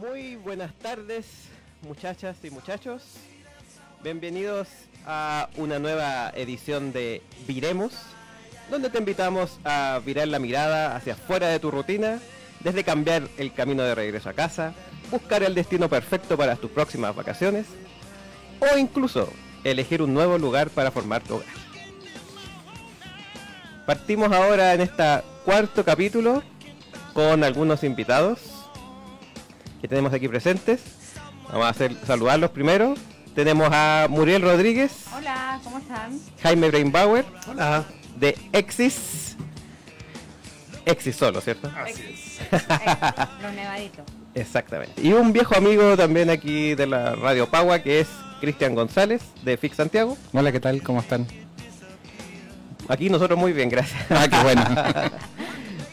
Muy buenas tardes, muchachas y muchachos. Bienvenidos a una nueva edición de Viremos, donde te invitamos a virar la mirada hacia afuera de tu rutina, desde cambiar el camino de regreso a casa, buscar el destino perfecto para tus próximas vacaciones, o incluso elegir un nuevo lugar para formar tu hogar. Partimos ahora en este cuarto capítulo con algunos invitados que tenemos aquí presentes. Vamos a hacer, saludarlos primero. Tenemos a Muriel Rodríguez, Hola, ¿cómo están? Jaime Brainbauer, Hola. de Exis. Exis solo, ¿cierto? Así es. Los nevaditos. Exactamente. Y un viejo amigo también aquí de la Radio Pagua, que es Cristian González, de Fix Santiago. Hola, ¿qué tal? ¿Cómo están? Aquí nosotros muy bien, gracias. Ah, qué bueno.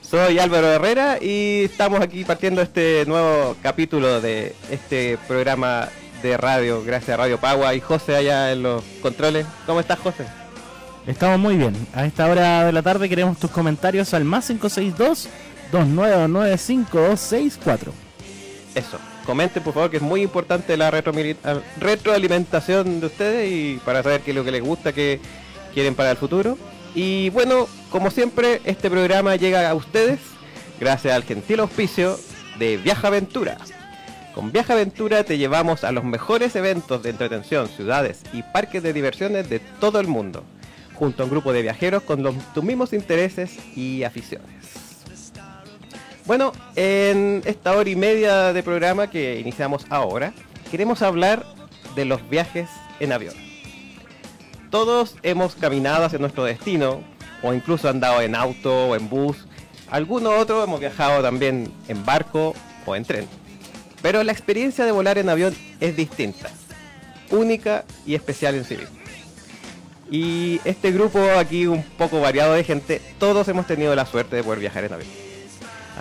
Soy Álvaro Herrera y estamos aquí partiendo este nuevo capítulo de este programa de radio, gracias a Radio Pagua y José allá en los controles. ¿Cómo estás, José? Estamos muy bien. A esta hora de la tarde queremos tus comentarios al más 562 2995 Eso. Comenten, por favor, que es muy importante la retroalimentación de ustedes y para saber qué es lo que les gusta, qué quieren para el futuro. Y bueno, como siempre, este programa llega a ustedes gracias al gentil auspicio de Viaja Aventura. Con Viaja Aventura te llevamos a los mejores eventos de entretención, ciudades y parques de diversiones de todo el mundo, junto a un grupo de viajeros con los- tus mismos intereses y aficiones. Bueno, en esta hora y media de programa que iniciamos ahora, queremos hablar de los viajes en avión. Todos hemos caminado hacia nuestro destino, o incluso andado en auto o en bus. Algunos otros hemos viajado también en barco o en tren. Pero la experiencia de volar en avión es distinta, única y especial en sí misma. Y este grupo aquí un poco variado de gente, todos hemos tenido la suerte de poder viajar en avión.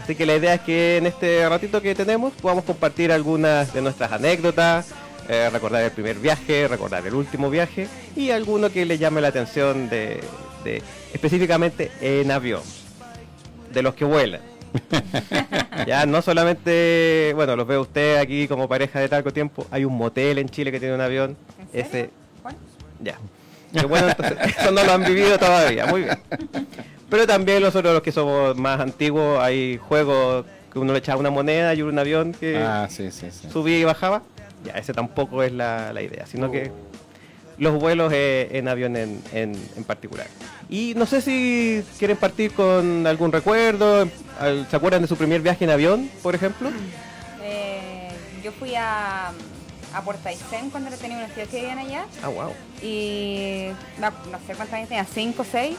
Así que la idea es que en este ratito que tenemos podamos compartir algunas de nuestras anécdotas, eh, recordar el primer viaje, recordar el último viaje y alguno que le llame la atención de, de- específicamente en avión, de los que vuelan. ya no solamente, bueno, los veo usted aquí como pareja de largo tiempo, hay un motel en Chile que tiene un avión, ¿En serio? ese ¿Cuál? ya. Bueno, entonces, eso no lo han vivido todavía, muy bien. Pero también nosotros los que somos más antiguos, hay juegos que uno le echaba una moneda y un avión que Ah, sí, sí, sí. subía y bajaba. Ya, ese tampoco es la, la idea, sino que los vuelos eh, en avión en, en- en particular. Y no sé si quieren partir con algún recuerdo, al- ¿se acuerdan de su primer viaje en avión, por ejemplo? Eh, yo fui a, a Puerto Aysén cuando tenía unos tíos que vivían allá Ah, wow. y no, no sé cuántos años tenía, cinco o seis,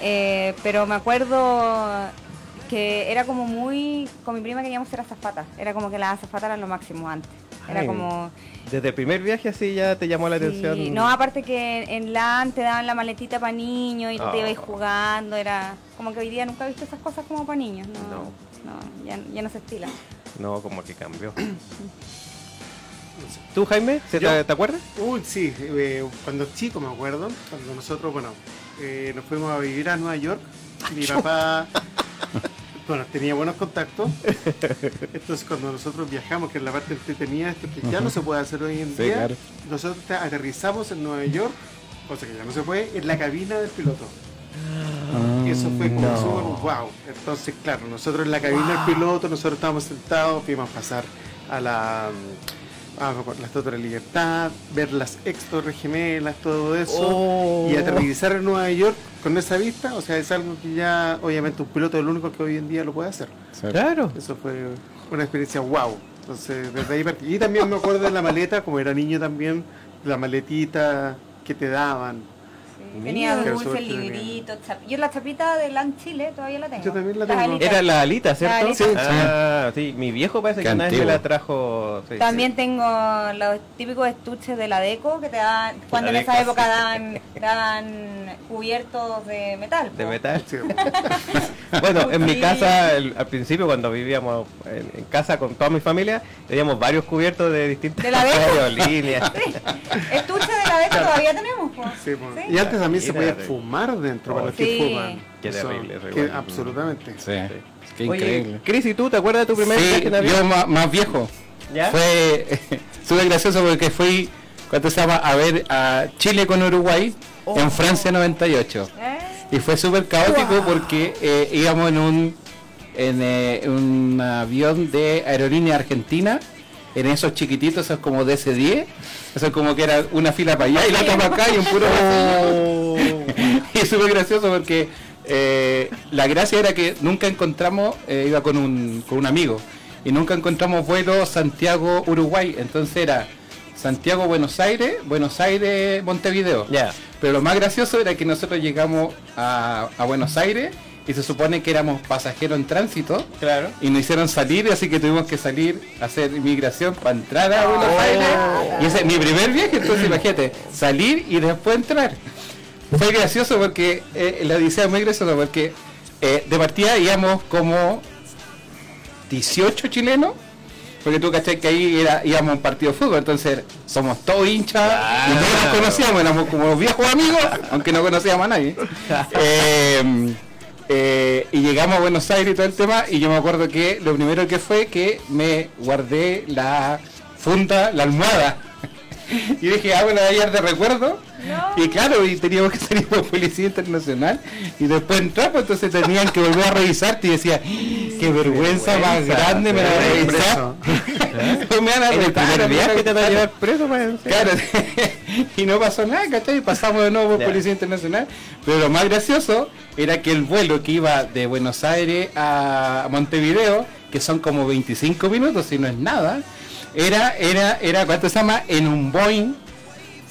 eh, pero me acuerdo que era como muy, con mi prima queríamos ser azafatas, era como que las azafatas eran lo máximo antes, era Ay, como... Desde el primer viaje así ya te llamó la Sí, atención. No, aparte que en LAN te daban la maletita para niños y tú Ah. te ibas jugando, era como que hoy día nunca he visto esas cosas como para niños, no, No. no, ya, ya no se estila. No, como que cambió. ¿Tú, Jaime? ¿Se te, Yo- te acuerdas? Uy, sí, eh, cuando chico me acuerdo, cuando nosotros, bueno, eh, nos fuimos a vivir a Nueva York, mi papá, bueno, tenía buenos contactos, entonces cuando nosotros viajamos, que es la parte entretenida, esto que ya no se puede hacer hoy en Sí, día, claro. nosotros te- aterrizamos en Nueva York, cosa que ya no se puede, en la cabina del piloto. Ah, Eso fue como No. wow. Entonces, claro, nosotros en la cabina del piloto, nosotros estábamos sentados, vimos pasar a la a la Estatua de la Libertad, ver las ex Torres Gemelas, todo eso, Oh. y aterrizar en Nueva York con esa vista, o sea, es algo que ya, obviamente, un piloto es el único que hoy en día lo puede hacer. Claro. Eso fue una experiencia wow. Entonces, desde ahí partí. Y también me acuerdo de la maleta, como era niño también, la maletita que te daban. Sí, Mira. Tenía suerte libritos, chap- Yo la chapita de LAN Chile todavía la tengo. Yo también la Las tengo. alitas. Era la alita, ¿cierto? La alita. Ah, sí. Mi viejo parece Qué que una vez me la trajo. sí, También tengo los típicos estuches de la deco que te dan, cuando en Deco, esa época sí. dan, dan cubiertos de metal. sí, De metal. Sí. Bueno, en mi Sí. casa, el- al principio, cuando vivíamos en, en casa con toda mi familia, teníamos varios cubiertos de distintas ¿De la Deco? líneas. Sí. Estuche de la deco todavía tenemos. po. Sí, pues. Sí. Y antes también se podía Imagínate. fumar dentro para los Sí. que fuman. Qué terrible, eso que igual. absolutamente. Sí. Qué Oye, increíble. Cris, ¿y tú te acuerdas de tu primer viaje en avión? yo más, más viejo. ¿Ya? Fue súper gracioso porque fui, ¿cuánto se llama? A ver a Chile con Uruguay en Francia 98. ¿Eh? Y fue súper caótico porque eh, íbamos en un en eh, un avión de aerolínea argentina, en esos chiquititos, esos como DC-10, eso es como que era una fila para allá y la otra para acá y un puro y es súper gracioso porque eh, la gracia era que nunca encontramos, eh, iba con un, con un amigo, y nunca encontramos vuelo Santiago-Uruguay, entonces era Santiago-Buenos Aires, Buenos Aires-Montevideo. Ya. Pero lo más gracioso era que nosotros llegamos a, a Buenos Aires y se supone que éramos pasajeros en tránsito. Claro. Y nos hicieron salir, así que tuvimos que salir a hacer inmigración para entrar a Buenos Aires. Y ese es mi primer viaje, entonces imagínate, salir y después entrar. Fue gracioso porque eh, la odisea muy graciosa porque eh, de partida íbamos como 18 chilenos. Porque tú caché que ahí era, íbamos a un partido de fútbol, entonces somos todos hinchas y todos nos conocíamos, éramos como los viejos amigos, aunque no conocíamos a nadie. Eh, eh, y llegamos a Buenos Aires y todo el tema, y yo me acuerdo que lo primero que fue que me guardé la funda, la almohada. Y dije, ah, bueno, voy a llevar de recuerdo. Y claro, y teníamos que salir por Policía Internacional y después entrar, pues entonces tenían que volver a revisarte y decía, qué vergüenza más grande me la voy a revisar. me van a el retar, me van a viaje te van a llevar preso, pues. Claro, y no pasó nada, ¿cachai? Pasamos de nuevo por. Policía Internacional. Pero lo más gracioso era que el vuelo que iba de Buenos Aires a Montevideo, que son como 25 minutos, si no es nada, era, era, era, ¿cuánto se llama? En un Boeing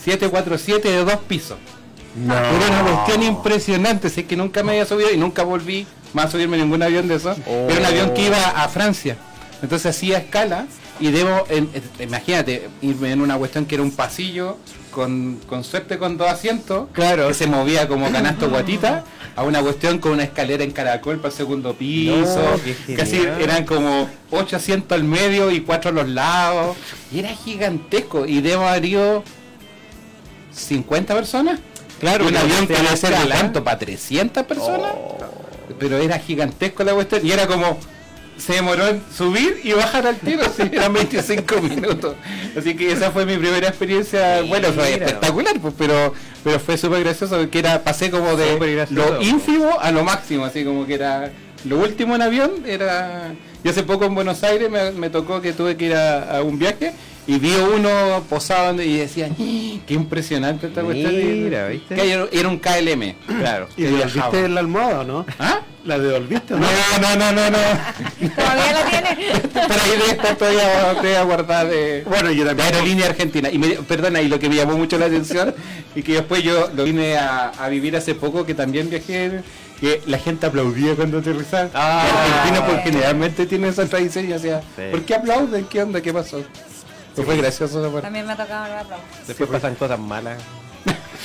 747 de dos pisos. Era una cuestión impresionante, sé que nunca me había subido y nunca volví más a subirme ningún avión de esos. Era un avión que iba a Francia. Entonces hacía escala y debo, en- en- imagínate, irme en una cuestión que era un pasillo con, con suerte con dos asientos, Claro. que se movía como canasto guatita, a una cuestión con una escalera en caracol para el segundo piso, No, casi eran como ocho asientos al medio y cuatro a los lados, y era gigantesco, y debo haber ido 50 personas. Claro, un avión que debe ser tanto para 300 personas, Oh. pero era gigantesco la cuestión, y era como se demoró en subir y bajar al tiro, sí, eran 25 minutos. Así que esa fue mi primera experiencia, bueno, fue Mira. espectacular, pues, pero pero fue súper gracioso porque era pasé como de lo ínfimo a lo máximo, así como que era lo último en avión era yo hace poco en Buenos Aires me, me tocó que tuve que ir a, a un viaje y vi uno posado y decía qué impresionante esta cuestión Mira, ¿viste? que era, era un KLM Claro. ¿Y devolviste la almohada o no? ¿Ah? ¿La devolviste o no? No, no, no, no, no. ¿Todavía la tiene? Pero ahí de esta todavía guardada de, Bueno, yo de también. aerolínea argentina. Y me, perdona, y lo que me llamó mucho la atención y que después yo lo vine a, a vivir hace poco, que también viajé, que la gente aplaudía cuando aterrizaban. Ah. Los argentinos por generalmente tienen esa tradición y decía, Sí. ¿por qué aplauden? ¿Qué onda? ¿Qué pasó? Pues fue gracioso esa parte. También me ha tocado el aplauso. Después pasan cosas malas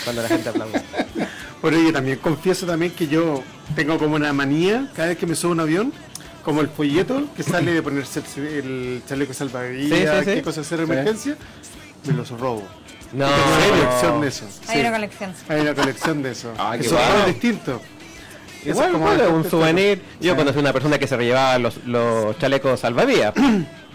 cuando la gente aplaude. Bueno, yo también confieso también que yo tengo como una manía cada vez que me subo a un avión, como el folleto que sale de ponerse el, el chaleco salvavidas, Sí, sí, sí. qué cosas hacer emergencia, me los robo. No. Tengo una colección de eso. Hay sí. una colección. Hay una colección de eso. Ah, que qué son distintos. Eso Igual, es como bueno, un souvenir. Yo Sí. conocí una persona que se llevaba los, los chalecos salvavidas. Claro.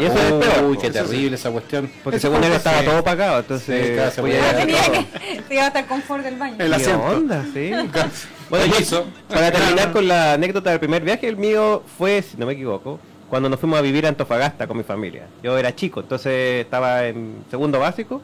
Y eso es peor. Uy, qué Eso sí. terrible esa cuestión. Porque Eso según él estaba sí. todo pagado, entonces Sí, claro, se podía Tenía todo. que se iba hasta el confort del baño. El ¿Qué asiento. onda? Sí. Bueno, yo, hizo. para terminar con la anécdota del primer viaje, el mío fue, si no me equivoco, cuando nos fuimos a vivir a Antofagasta con mi familia. Yo era chico, entonces estaba en segundo básico.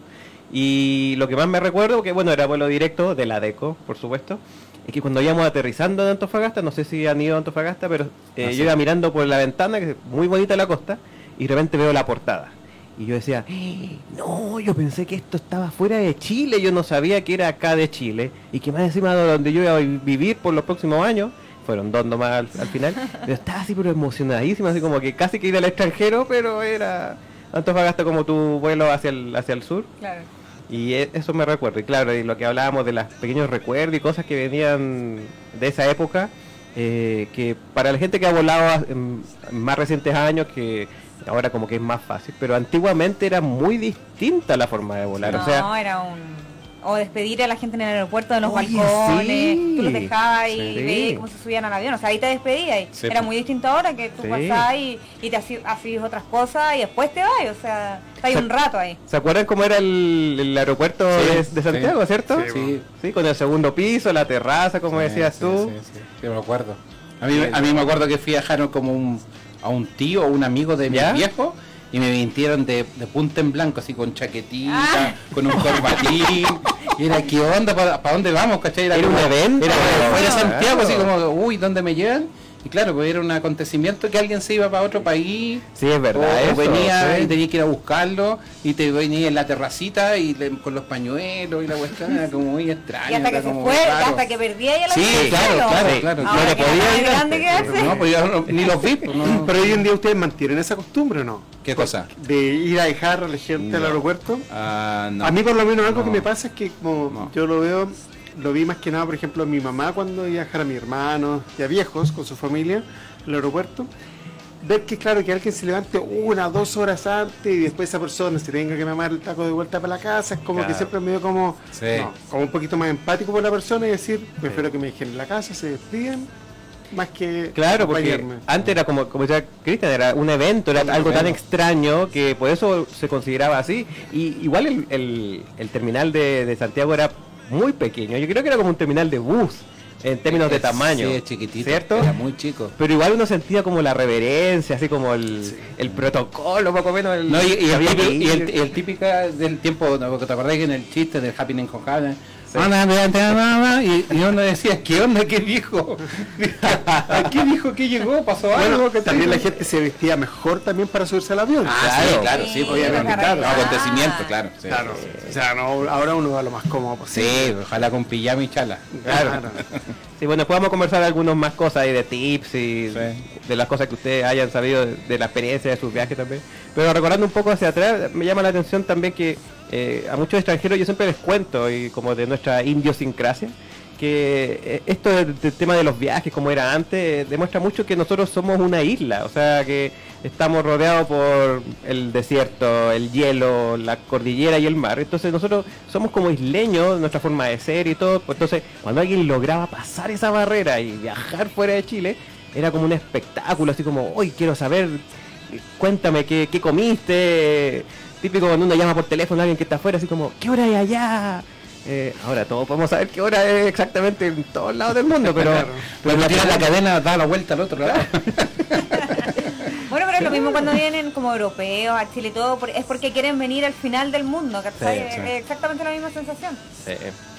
Y lo que más me recuerdo, que bueno, era vuelo directo de la DECO, por supuesto, es que cuando íbamos aterrizando en Antofagasta, no sé si han ido a Antofagasta, pero eh, Ah, sí. yo iba mirando por la ventana, que es muy bonita la costa, y de repente veo la portada. Y yo decía, "Eh, no, yo pensé que esto estaba fuera de Chile, yo no sabía que era acá de Chile, y que más encima de donde yo iba a vi- vivir por los próximos años, fueron dos nomás al, al final, pero estaba así pero emocionadísimo, así como que casi que ir al extranjero, pero era Antofagasta como tu vuelo hacia el, hacia el sur. Claro. Y e- eso me recuerdo, y claro, y lo que hablábamos de los pequeños recuerdos y cosas que venían de esa época, eh, que para la gente que ha volado en más recientes años, que ahora como que es más fácil, pero antiguamente era muy distinta la forma de volar. No, o sea, era un, o despedir a la gente en el aeropuerto de los Oye, balcones, sí. tú los dejabas y Sí. veías cómo se subían al avión, o sea, ahí te despedías. y Sí, Era muy distinto ahora que tú Sí. pasás y, y te hacías otras cosas y después te vas, o sea, sea, un rato ahí. ¿Se acuerdan cómo era el, el aeropuerto Sí, de, de Santiago, sí. cierto? Sí. Sí, con el segundo piso, la terraza, como Sí, decías sí, tú. Sí, sí, sí, me acuerdo. A mí, a mí me acuerdo que fui a dejar como un, a un tío o un amigo de mi viejo y me vintieron de, de punta en blanco, así con chaquetita, Ah. con un corbatín. y era, ¿qué onda? ¿Para dónde vamos? ¿Cachai? Era como- un evento. Era fuera de Santiago, así como, uy, ¿dónde me llevan? Y claro, pues era un acontecimiento que alguien se iba para otro país. Sí, es verdad. o eso, venía sí. y tenía que ir a buscarlo y te venía en la terracita y le- con los pañuelos y la cuestión era como muy extraño. Y hasta que se fue, raro. hasta que perdía ya la Sí, claro, claro, claro. Ahora No que era podía más ir grande que antes. hace. No, pues yo no- ni los vi, pues, no. Pero hoy en día ustedes mantienen esa costumbre o no? ¿Qué cosa? De ir a dejar a la gente al aeropuerto. Ah, no. A mí por lo menos algo No. que me pasa es que como No. yo lo veo, lo vi más que nada, por ejemplo, mi mamá cuando iba a dejar a mi hermano y a viejos con su familia al aeropuerto, ver que claro que alguien se levante una, dos horas antes y después esa persona se tenga que mamar el taco de vuelta para la casa, es como Claro. que siempre me dio como, Sí. no, como un poquito más empático por la persona y decir, prefiero que me dejen en la casa, se despiden, más que Claro, porque antes era como, como decía Cristian, era un evento, era algo tan extraño que por eso se consideraba así. Y igual el, el- el terminal de, de Santiago era muy pequeño. Yo creo que era como un terminal de bus en términos de tamaño. Sí, es chiquitito. ¿Cierto? Era muy chico. Pero igual uno sentía como la reverencia, así como el, el protocolo, poco menos. El, No, y, y el, y el- típica del tiempo, ¿no? porque te acordás que en el chiste del Happening con Happy, Sí. Y, y uno decía, ¿qué onda? ¿Qué dijo? ¿A qué dijo que llegó? ¿Pasó algo? Bueno, ¿Qué también la gente se vestía mejor también para subirse al avión. Ah, Claro. sí, claro, sí, Sí, obviamente, claro. arreglar. Acontecimiento, claro. Sí, Claro, sí, o sea, no, ahora uno va lo más cómodo posible. Sí, ojalá con pijama y chala. Claro. Sí, bueno, después vamos a conversar algunos más cosas ahí de tips y Sí. de las cosas que ustedes hayan sabido de, de la experiencia de sus viajes también. Pero recordando un poco hacia atrás, me llama la atención también que eh, a muchos extranjeros yo siempre les cuento, y como de nuestra idiosincrasia, que eh, esto del, tema de los viajes, como era antes, eh, demuestra mucho que nosotros somos una isla, o sea que estamos rodeados por el desierto, el hielo, la cordillera y el mar. Entonces nosotros somos como isleños, nuestra forma de ser y todo. Pues Entonces cuando alguien lograba pasar esa barrera y viajar fuera de Chile, era como un espectáculo, así como, hoy quiero saber, cuéntame qué, qué comiste. Típico cuando uno llama por teléfono a alguien que está afuera, así como, ¿qué hora hay allá? Eh, ahora todos podemos saber qué hora es exactamente en todos lados del mundo, pero, Claro. pero Cuando la tira la cadena, da la vuelta al otro lado. Bueno, pero es lo mismo cuando vienen como europeos a Chile y todo, es porque quieren venir al final del mundo, ¿cachai? Sí, Es- sí. es exactamente la misma sensación. Sí,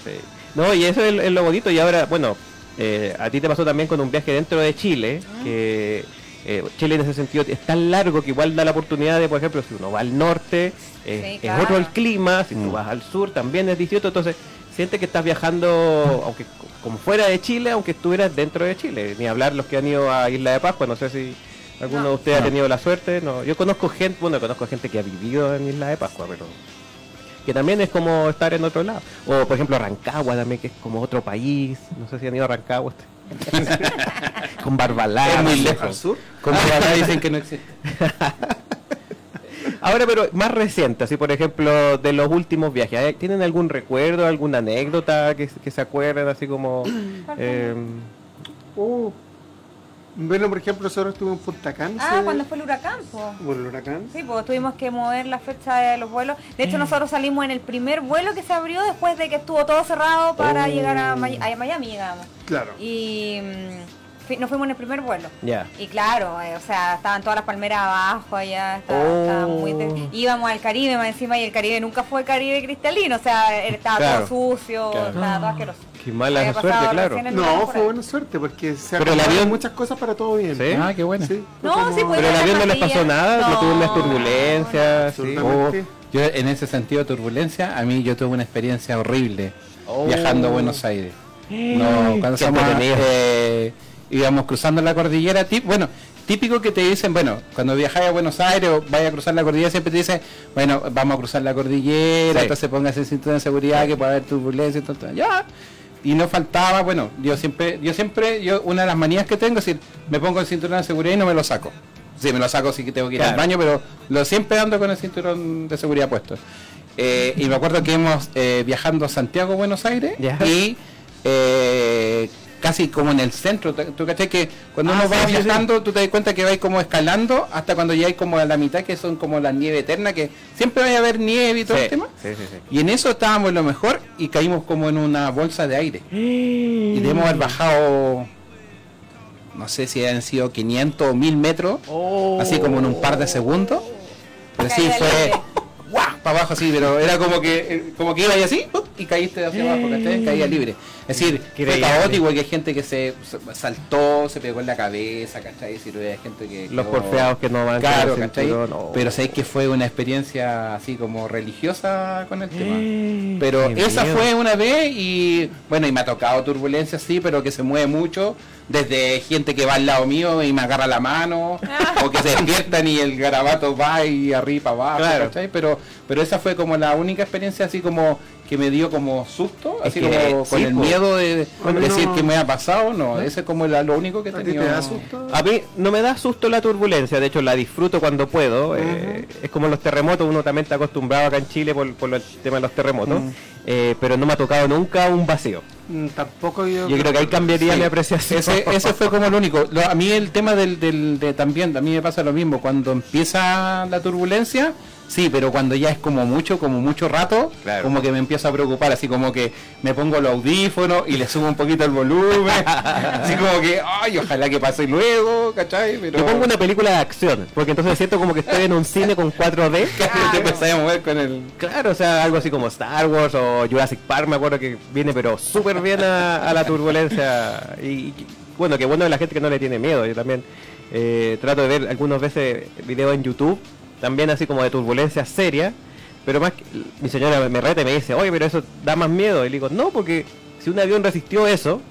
sí. No, y eso es, es lo bonito. Y ahora, bueno, eh, a ti te pasó también con un viaje dentro de Chile, que eh, Chile en ese sentido es tan largo que igual da la oportunidad de, por ejemplo, si uno va al norte, eh, Sí, es otro el clima, si Mm. tú vas al sur también es distinto, entonces sientes que estás viajando, aunque co- como fuera de Chile, aunque estuvieras dentro de Chile. Ni hablar los que han ido a Isla de Pascua, no sé si alguno No. de ustedes ha tenido la suerte. No, yo conozco gente, bueno, conozco gente que ha vivido en Isla de Pascua, pero que también es como estar en otro lado. O por ejemplo Rancagua también, que es como otro país. No sé si han ido a Rancagua. Con Barbalá. Es muy ¿Al lejos. sur? Como acá dicen que no existe. Ahora, pero más reciente, así por ejemplo, de los últimos viajes. ¿hay- ¿Tienen algún recuerdo, alguna anécdota que, que se acuerden así como... eh, Uh, bueno, por ejemplo, nosotros estuvimos en Punta Cana. Ah, cuando fue el huracán, pues. Por el huracán. Sí, pues tuvimos que mover la fecha de los vuelos. De hecho, nosotros salimos en el primer vuelo que se abrió después de que estuvo todo cerrado para Oh. llegar a, May- a Miami, llegamos. Claro. Y mm, nos fuimos en el primer vuelo. ya. Y claro, eh, o sea, estaban todas las palmeras abajo allá, estaba, Oh. estaba muy de- íbamos al Caribe más encima y el Caribe nunca fue Caribe cristalino, o sea, estaba Claro. todo sucio, Claro. estaba todo asqueroso. Qué mala Había suerte, claro. No, fue buena suerte porque se Pero el avión- muchas cosas para todo bien. ¿Sí? Ah, qué bueno. Sí, No, como- sí, pues, Pero el avión no les pasó nada, no tuvo unas No, turbulencias. sí. Absolutamente. Yo en ese sentido de turbulencia, a mí yo tuve una experiencia horrible Oh. viajando a Buenos Aires. No, cuando somos, eh, íbamos cruzando la cordillera, tip- bueno, típico que te dicen, bueno, cuando viajáis a Buenos Aires o vayas a cruzar la cordillera, siempre te dicen, bueno, vamos a cruzar la cordillera, Sí. entonces póngase el cinturón de seguridad que puede haber turbulencia y todo, todo. ya. Y no faltaba, bueno, yo siempre, yo siempre, yo una de las manías que tengo es decir, me pongo el cinturón de seguridad y no me lo saco. Sí, me lo saco sí que tengo que ir al baño, pero lo siempre ando con el cinturón de seguridad puesto. eh, y me acuerdo que hemos eh, viajando a Santiago, Buenos Aires, y eh, casi como en el centro. ¿Tú- ¿Tú caché que cuando Ah, uno va sí, sí, viajando, tú te das cuenta que vais como escalando hasta cuando llegáis como a la mitad, que son como la nieve eterna, que siempre vais a ver nieve y todo Sí, el tema? sí, sí, sí. Y en eso estábamos en lo mejor y caímos como en una bolsa de aire. Y debemos haber bajado, no sé si han sido 500 o 1000 metros, Oh. así como en un par de segundos. Pero sí, fue. ¡guau! para abajo así, pero era como que eh, como que iba ahí así ¡pup! y caíste hacia abajo, ¿cachai? Caía libre. Es decir, fue Increíble. caótico que hay gente que se, saltó, se pegó en la cabeza, ¿cachai? Es decir, hay gente que... Los quedó- porfeados que no van Claro, ¿cachai? oh. Pero sé que fue una experiencia así como religiosa con el tema. Eh, Pero qué esa miedo. fue una vez y bueno, y me ha tocado turbulencia sí, pero que se mueve mucho. Desde gente que va al lado mío y me agarra la mano, o que se despiertan y el garabato va y arriba abajo, Claro. ¿cachai? Pero, pero esa fue como la única experiencia así como que me dio como susto, Es así que como con sí, el miedo de decir no. que me ha pasado, no, ese es como la- lo único que he ¿A ti te tenido. da susto? A mí no me da susto la turbulencia, de hecho la disfruto cuando puedo. eh, es como los terremotos, uno también está acostumbrado acá en Chile por, por el tema de los terremotos, Mm. eh, pero no me ha tocado nunca un vacío. Mm, Tampoco yo. Yo creo que ahí cambiaría Sí. mi apreciación. Ese, ese fue como lo único. Lo- a mí el tema del, del de también, a mí me pasa lo mismo. Cuando empieza la turbulencia, sí, pero cuando ya es como mucho, como mucho rato, Claro. como que me empiezo a preocupar, así como que me pongo los audífonos y le subo un poquito el volumen, así como que, ay, ojalá que pase luego, ¿cachai? Pero Yo pongo una película de acción, porque entonces siento como que estoy en un cine con 4D. te empecé a mover con el... Claro, o sea, algo así como Star Wars o Jurassic Park, me acuerdo que viene pero súper bien a, a la turbulencia. Y, y, bueno, que bueno de la gente que no le tiene miedo. Yo también eh, trato de ver algunas veces videos en YouTube, también así como de turbulencia seria. Pero más que, mi señora me reta y me dice, oye, pero eso da más miedo. Y le digo, no, porque si un avión resistió eso,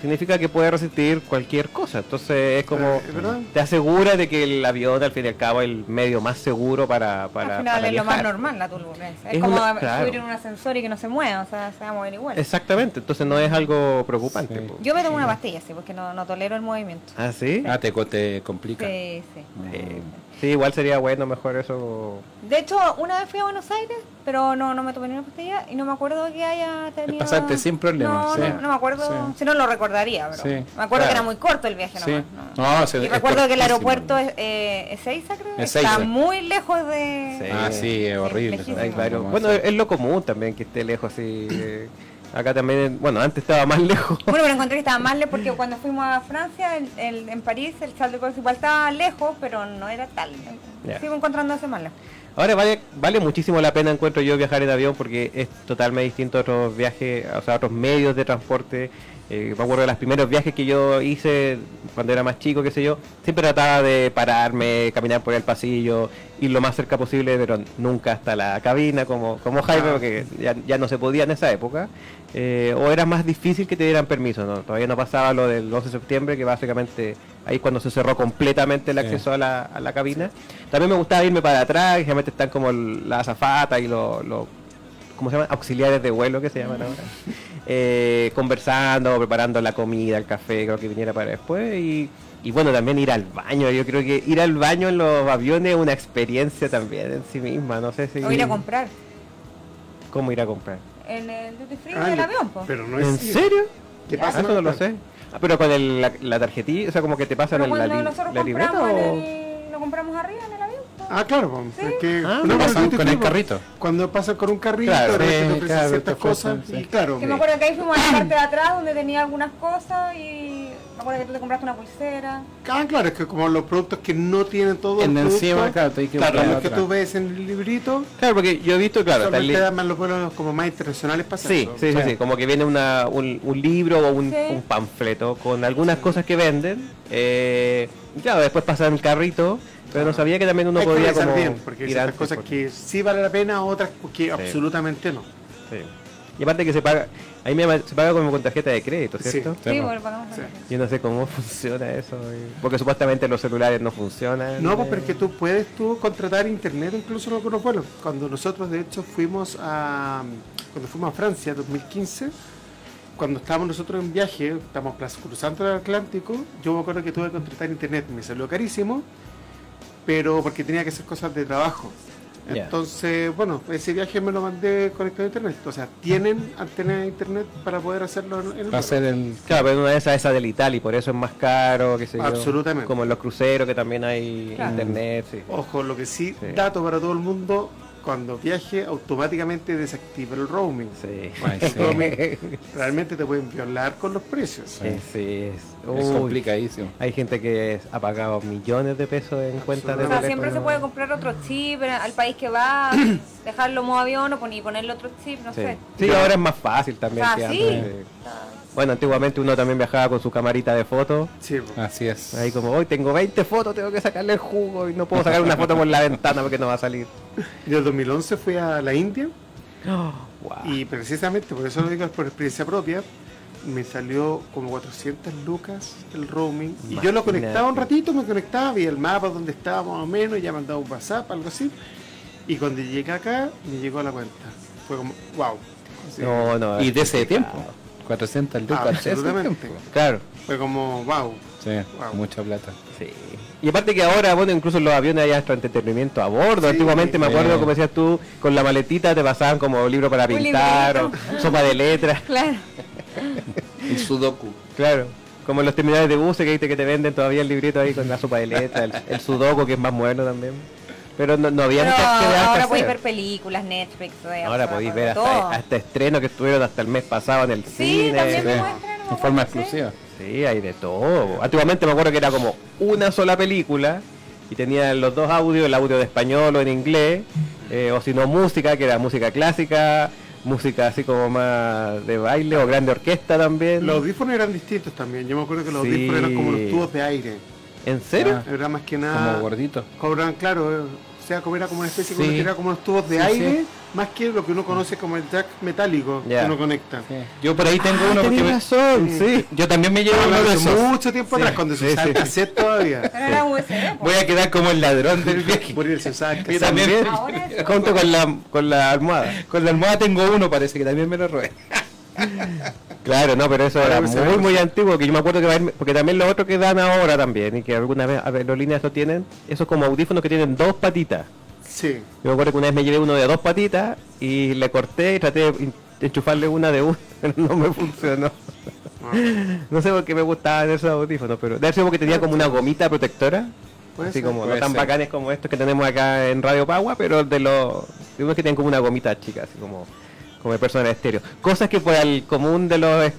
significa que puede resistir cualquier cosa. Entonces es como, Eh, ¿es verdad? te asegura de que el avión al fin y al cabo es el medio más seguro para... para Al final para es lo más viajar. normal la turbulencia. Es, Es como una- claro. subir en un ascensor y que no se mueva, o sea, se va a mover igual. Exactamente, entonces no es algo preocupante. Sí. Yo me tomo una pastilla, sí, porque no, no tolero el movimiento. ¿Ah, sí? Ah, te, te complica. Sí, sí. Eh, sí, igual sería bueno mejor eso. De hecho, una vez fui a Buenos Aires, pero no, no me tomé ni una pastilla y no me acuerdo que haya tenido... pasarte sin problemas, No, sí. no, no me acuerdo, Sí. si no lo recordaría, pero Sí, me acuerdo que era muy corto el viaje Sí. nomás. No, No. se- y es recuerdo que el aeropuerto es eh, creo, Ezeiza. está muy lejos de... Sí. Ah, sí, es horrible. Bueno, es lo común también que esté lejos así. Acá también, bueno, antes estaba más lejos. Bueno, pero encontré que estaba más lejos porque cuando fuimos a Francia, el, el- en París, el Gaulle igual estaba lejos, pero no era tal. Ya. Sigo encontrándose más lejos. Ahora vale, vale muchísimo la pena encuentro yo viajar en avión porque es totalmente distinto a otros viajes, o sea, a otros medios de transporte. Eh, me acuerdo de los primeros viajes que yo hice cuando era más chico, qué sé yo, siempre trataba de pararme, caminar por el pasillo, ir lo más cerca posible, pero nunca hasta la cabina, como, como Jaime, Ah. porque ya, ya no se podía en esa época. Eh, o era más difícil que te dieran permiso, ¿no? Todavía no pasaba lo del 12 de septiembre, que básicamente ahí es cuando se cerró completamente el Sí. acceso a la, a la cabina. También me gustaba irme para atrás, generalmente están como el- la azafata y los, los- ¿cómo se llaman? Auxiliares de vuelo que se llaman ahora. Eh, conversando, preparando la comida, el café, creo que viniera para después. Y, y bueno, también ir al baño. Yo creo que ir al baño en los aviones es una experiencia también en sí misma. No sé si... O ir a comprar ¿Cómo ir a comprar? en el duty free Ah, del yo- avión, po. Pero no ¿En es. serio? ¿Qué Ya. pasa? Ah, eso no lo sé. Ah, pero con el, la, la tarjetilla, o sea, como que te pasan Pero el- la, cuando li- nosotros la libreta o... en el- lo compramos arriba en el. Ah, claro, Sí. es que Ah, no, pasan con el carrito. Cuando pasan con un carrito, Claro, sí, te claro, ciertas cosas sí. y claro, Que me acuerdo que ahí fuimos a la parte de atrás donde tenía algunas cosas y me acuerdo que tú te compraste una pulsera. ah, claro, es que como los productos que no tienen todo En el encima, claro, te hay que claro, los que tú ves en el librito, Claro, porque yo he visto, claro, solamente li- dan más los vuelos como más internacionales para Sí, sí, sí, Claro. sí, como que viene una, un, un libro o un, Sí. un panfleto con algunas cosas que venden. Eh, claro, después pasan el carrito, pero no sabía que también uno Hay que podía revisar como bien, porque hay ir cosas porque- que sí vale la pena, otras que absolutamente no. sí. Y aparte que se paga, ahí me, se paga como con tarjeta de crédito. ¿cierto? Sí, Sí, porque pagamos Sí. Yo no sé cómo funciona eso, porque supuestamente los celulares no funcionan. No, pues eh. pero es que tú puedes tú contratar internet incluso en algunos vuelos. Cuando nosotros de hecho fuimos a cuando fuimos a Francia 2015, cuando estábamos nosotros en viaje, estamos plas- cruzando el Atlántico, yo me acuerdo que tuve que contratar internet, me salió carísimo, pero porque tenía que hacer cosas de trabajo. Entonces, bueno, ese viaje me lo mandé conectado a internet. O sea, tienen antena de internet para poder hacerlo en, el Va a vuelo. ser el. Claro, pero una de esas esa del Italia y por eso es más caro, que yo. Absolutamente. Como en los cruceros que también hay Claro. internet, sí. Ojo, lo que sí, Sí. dato para todo el mundo, cuando viaje automáticamente desactiva el roaming. Sí. Ay, sí. Roaming, realmente te pueden violar con los precios. Sí, sí, es, Es Uy, complicadísimo. Hay gente que ha pagado millones de pesos en cuentas de O sea, siempre se puede comprar otro chip eh, al país que va, dejarlo modo avión o pon- y ponerle otro chip, no Sí. sé. Sí, ahora es más fácil también Ah, que ¿sí? antes. Bueno, antiguamente uno también viajaba con su camarita de fotos. Sí. Así es. Ahí como, hoy tengo 20 fotos, tengo que sacarle el jugo y no puedo sacar una foto por la ventana porque no va a salir. Yo en 2011 fui a la India Wow. y precisamente, por eso lo digo es por experiencia propia, me salió como 400 lucas el roaming. Y yo lo conectaba un ratito, me conectaba, vi el mapa donde estaba más o menos, y ya mandaba un WhatsApp, algo así. Y cuando llegué acá, me llegó a la cuenta. Fue como, wow. Así, No, no. Y de ese complicado. tiempo. 400 lucas. de ese Absolutamente. Claro. Fue como, wow. Sí, Wow. mucha plata. Sí. Y aparte que ahora, bueno, incluso en los aviones hay hasta entretenimiento a bordo. Sí, Antiguamente me acuerdo, como decías tú, con la maletita te pasaban como libro para pintar o sopa de letras. Claro. El sudoku. Claro. Como en los terminales de buses que viste que te venden todavía el librito ahí con la sopa de letras, el, el sudoku que es más moderno también. Pero no, no había Pero muchas actividades que ahora podéis ver películas, Netflix, eh, Ahora podéis ver hasta, hasta estrenos que estuvieron hasta el mes pasado en el Sí, cine. también me muestran. En forma exclusiva. Sí, hay de todo. Antiguamente me acuerdo que era como una sola película y tenía los dos audios, el audio de español o en inglés, eh, o si no música, que era música clásica, música así como más de baile o grande orquesta también. Los audífonos eran distintos también. Yo me acuerdo que los Sí. audífonos eran como los tubos de aire. ¿En serio? Ah. Era más que Como nada. gordito. Cobran, claro, o sea, como era como una especie Sí. como era como unos tubos de Sí, aire, sí. más que lo que uno conoce como el jack metálico que uno conecta. Sí. Yo por ahí tengo uno porque me- razón, sí. yo también me llevo uno de hace esos. mucho tiempo atrás, cuando se usaba cassette todavía. Pero era USB. po. Voy a quedar como el ladrón del viaje. Por ir se usaba cassette. también. Ahora es- Junto con la, con la almohada. Con la almohada tengo uno, parece que también me lo robé. Claro, no, pero eso era muy, muy antiguo, que yo me acuerdo que va a ir- porque también los otros que dan ahora también, y que alguna vez aerolíneas lo tienen, esos como audífonos que tienen dos patitas. Sí. Yo me acuerdo que una vez me llevé uno de dos patitas y le corté y traté de de enchufarle una de una, pero no me funcionó. No sé por qué me gustaban esos audífonos, pero debe ser porque tenía como una gomita protectora. Así ser. como no tan ser. bacanes como estos que tenemos acá en Radio Pagua, pero de los de unos que tienen como una gomita chica, así como como de personas estéreo. Cosas que por el común de los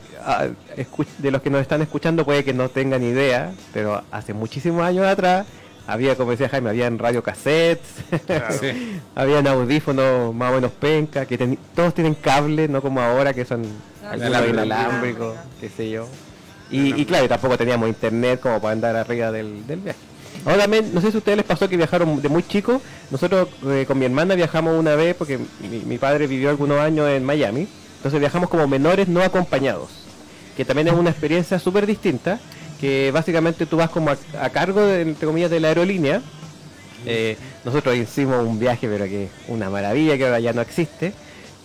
de los que nos están escuchando puede que no tengan idea, pero hace muchísimos años atrás había, como decía Jaime, habían radiocassettes, Claro. Sí. habían audífonos más o menos penca, que teni- todos tienen cable, no como ahora que son inalámbricos. qué sé yo. Y, y claro, y tampoco teníamos internet como para andar arriba del, del viaje. Ahora también, no sé si a ustedes les pasó que viajaron de muy chicos. Nosotros eh, con mi hermana viajamos una vez porque mi, padre vivió algunos años en Miami. Entonces viajamos como menores no acompañados. Que también es una experiencia súper distinta. Que básicamente tú vas como a, cargo, de, entre comillas, de la aerolínea. Eh, nosotros hicimos un viaje, pero que una maravilla que ahora ya no existe.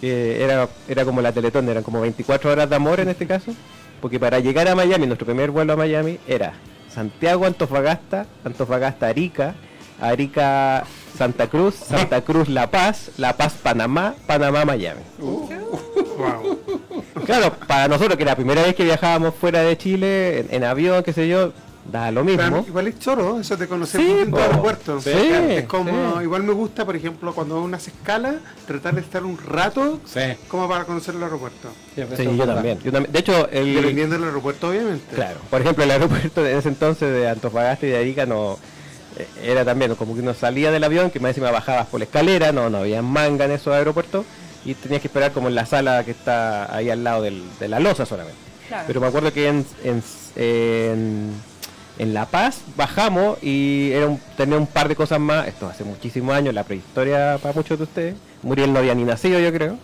Era, era como la Teletón, eran como 24 horas de amor en este caso. Porque para llegar a Miami, nuestro primer vuelo a Miami era Santiago, Antofagasta, Antofagasta, Arica, Arica, Santa Cruz, Santa Cruz, La Paz, La Paz, Panamá, Panamá, Miami. Wow. Claro, para nosotros que la primera vez que viajábamos fuera de Chile, en, en avión, qué sé yo, da lo Pero mismo. igual es choro, eso de conocer Sí, aeropuertos. Sí, es como, sí. igual me gusta, por ejemplo, cuando uno hace escala, tratar de estar un rato Sí. como para conocer el aeropuerto. Sí, yo también, yo también. De hecho, el, Dependiendo del aeropuerto, obviamente. Claro, por ejemplo, el aeropuerto en ese entonces de Antofagasta y de Arica no eh, era también como que uno salía del avión, que más encima bajabas por la escalera, no, no había manga en esos aeropuertos y tenías que esperar como en la sala que está ahí al lado del- de la losa solamente. Claro. Pero me acuerdo que en, en, en, en La Paz bajamos y era un- tenía un par de cosas más, esto hace muchísimos años, la prehistoria para muchos de ustedes, Muriel no había ni nacido yo creo,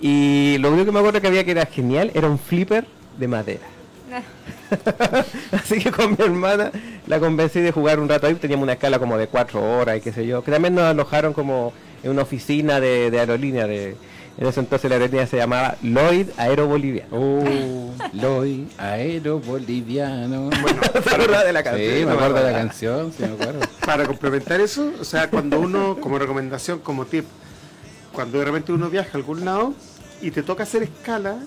y lo único que me acuerdo que había que era genial era un flipper de madera. Así que con mi hermana la convencí de jugar un rato ahí. Teníamos una escala como de cuatro horas y qué sé yo. Que también nos alojaron como en una oficina de, de aerolínea de, En ese entonces la aerolínea se llamaba Lloyd Aero Boliviano. Oh, Lloyd, aero boliviano. ¿Se acuerda de la Sí, canción? me No acuerdo de la canción, sí me acuerdo. Para complementar eso, o sea, cuando uno, como recomendación, como tip, cuando de repente uno viaja a algún lado y te toca hacer escala,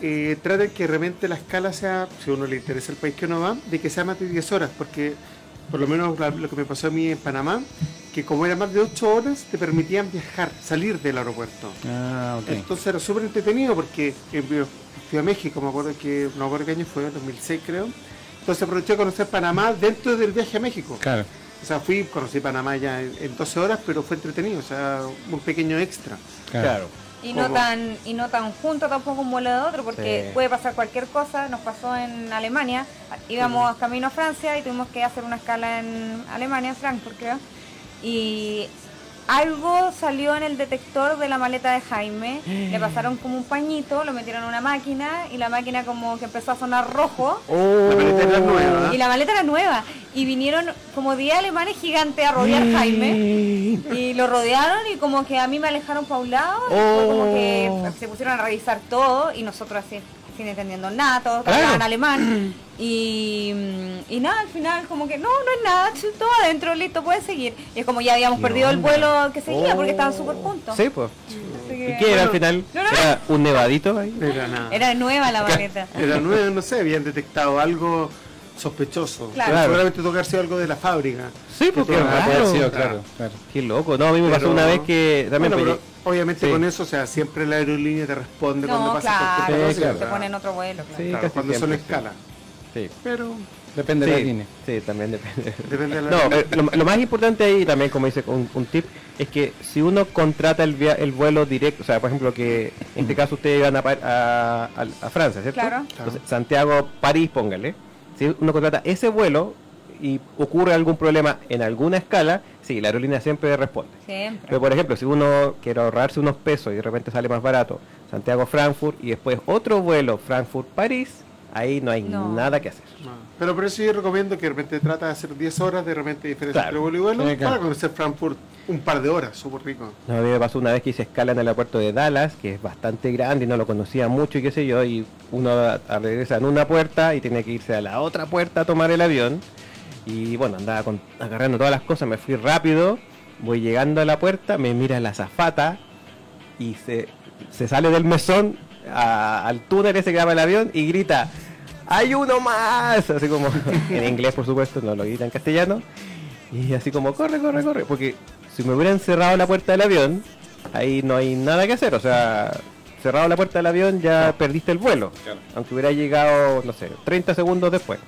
eh, traten que de repente la escala sea, si a uno le interesa el país que uno va, de que sea más de 10 horas, porque por lo menos lo que me pasó a mí en Panamá, que como era más de 8 horas, te permitían viajar, salir del aeropuerto. Ah. Entonces era súper entretenido porque eh, fui a México, me acuerdo que, no me acuerdo qué año fue, 2006 creo. Entonces aproveché a conocer Panamá dentro del viaje a México. Claro. O sea, fui, conocí Panamá ya en, en 12 horas, pero fue entretenido, o sea, un pequeño extra. Claro. Claro. Y no ¿Cómo? tan y no tan junto tampoco un vuelo de otro, porque Sí. puede pasar cualquier cosa. Nos pasó en Alemania. Íbamos camino a Francia y tuvimos que hacer una escala en Alemania, en Frankfurt creo. Y algo salió en el detector de la maleta de Jaime. Le pasaron como un pañito, lo metieron en una máquina y la máquina como que empezó a sonar rojo. La maleta era nueva. Y la maleta era nueva. Y vinieron como 10 alemanes gigantes a rodear Jaime. Y lo rodearon y como que a mí me alejaron para un lado. Y como que se pusieron a revisar todo y nosotros así sin entendiendo nada, todos Claro. hablaban alemán. Y, y nada, al final como que no, no es nada, todo adentro, listo, pueden seguir. Y es como ya habíamos perdido el vuelo que seguía porque estaban súper juntos. Sí, pues. Así ¿Y que- qué era al final? No, no, no. ¿Era un nevadito ahí? Era nada. Era nueva la maleta. Era nueva, no sé, habían detectado algo sospechoso. Claro. Claro. Seguramente tuvo que haber sido algo de la fábrica. Sí, porque haber sido, claro, claro. Qué loco. No, a mí me pasó Pero- una vez que también Bueno, pero obviamente Sí. con eso, o sea, siempre la aerolínea te responde cuando pasa claro, cualquier Sí, cosa. claro. te ponen otro vuelo. claro. Sí, Claro, cuando son escala. Sí. Pero Depende de la Sí, línea. sí, también depende. depende de la No, eh, lo, lo más importante ahí también, como dice un, un tip, es que si uno contrata el, via- el vuelo directo, o sea, por ejemplo, que en este caso ustedes iban a, a, a- a Francia, ¿cierto? Claro. Entonces, Santiago-París, póngale. Si uno contrata ese vuelo y ocurre algún problema en alguna escala, sí, la aerolínea siempre responde. Siempre. Pero por ejemplo, si uno quiere ahorrarse unos pesos y de repente sale más barato, Santiago-Frankfurt y después otro vuelo Frankfurt-París, ahí no hay No. nada que hacer. No. Pero por eso yo recomiendo que de repente trata de hacer 10 horas de repente diferencia Claro. entre vuelo y vuelo Sí, claro. para conocer Frankfurt un par de horas, súper rico. No, a mí me pasó una vez que hice escala en el aeropuerto de Dallas, que es bastante grande y no lo conocía mucho y qué sé yo, y uno regresa en una puerta y tiene que irse a la otra puerta a tomar el avión. Y bueno, andaba con- agarrando todas las cosas, me fui rápido, voy llegando a la puerta, me mira la azafata y se, se sale del mesón a- al túnel ese que daba el avión y grita, ¡hay uno más! Así como en inglés, por supuesto, no lo grita en castellano. Y así como, corre, corre, corre. Porque si me hubieran cerrado la puerta del avión, ahí no hay nada que hacer. O sea, cerrado la puerta del avión ya perdiste el vuelo. Aunque hubiera llegado, no sé, 30 segundos después.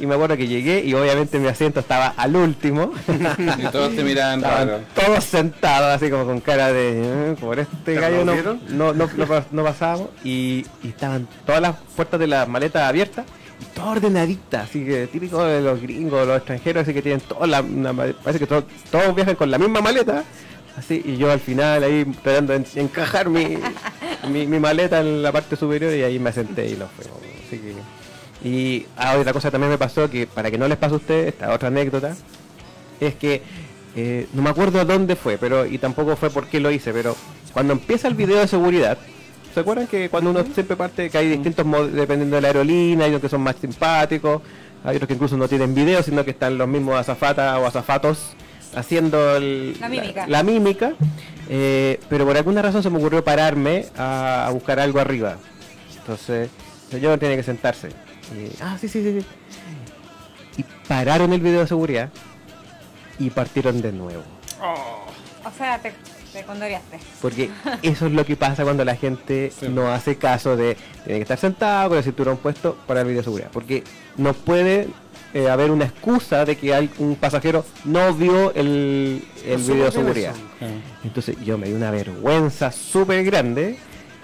Y me acuerdo que llegué y obviamente mi asiento estaba al último. Y todos te miran Estaban raro. todos sentados así como con cara de "Eh, por este ¿Te gallo no, no, no, no pas- no pasábamos y, y estaban todas las puertas de las maletas abiertas y todas ordenaditas, así que típico de los gringos, los extranjeros, así que tienen todas la, una parece que to- todos viajan con la misma maleta, así y yo al final ahí tratando de en- encajar mi, mi, mi maleta en la parte superior y ahí me senté y nos fuimos. Así que, y ah, otra cosa también me pasó que para que no les pase a ustedes, esta otra anécdota, es que eh, no me acuerdo dónde fue, pero y tampoco fue por qué lo hice, pero cuando empieza el video de seguridad, ¿se acuerdan que cuando uno siempre parte que hay distintos modos dependiendo de la aerolínea, hay unos que son más simpáticos, hay otros que incluso no tienen video, sino que están los mismos azafatas o azafatos haciendo el- La mímica. la mímica, eh, pero por alguna razón se me ocurrió pararme a, a buscar algo arriba. Entonces, el señor tiene que sentarse. Y, ah, sí, sí, sí, sí. Y pararon el video de seguridad y partieron de nuevo. O sea, te, te condoreaste. Porque eso es lo que pasa cuando la gente Sí. no hace caso de tiene que estar sentado con el cinturón puesto para el video de seguridad. Porque no puede eh, haber una excusa de que hay un pasajero no vio el, el No video de seguridad. Entonces yo me di una vergüenza súper grande.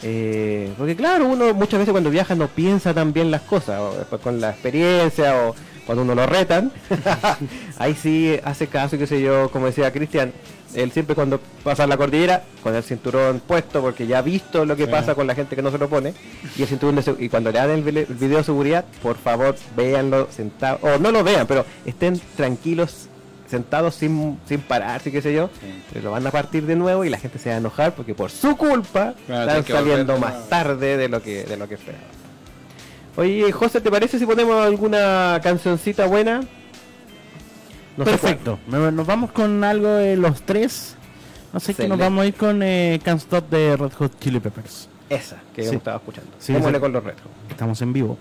Eh, porque claro, uno muchas veces cuando viaja no piensa tan bien las cosas, o después con la experiencia o cuando uno lo retan, ahí sí hace caso, qué sé yo, como decía Cristian, él siempre cuando pasa la cordillera con el cinturón puesto porque ya ha visto lo que Sí. pasa con la gente que no se lo pone y el cinturón de y cuando le dan el video de seguridad, por favor véanlo sentado, o no lo vean, pero estén tranquilos sentados sin, sin pararse, qué sé yo, sí. lo van a partir de nuevo y la gente se va a enojar porque por su culpa están saliendo más tarde de lo que de lo que esperaba. Oye, José, ¿te parece si ponemos alguna cancioncita buena? Perfecto. Nos vamos con algo de los tres. No sé qué nos vamos a ir con eh, Can't Stop de Red Hot Chili Peppers. Esa que sí. yo estaba escuchando. Sí, Démosle con los Red Estamos en vivo.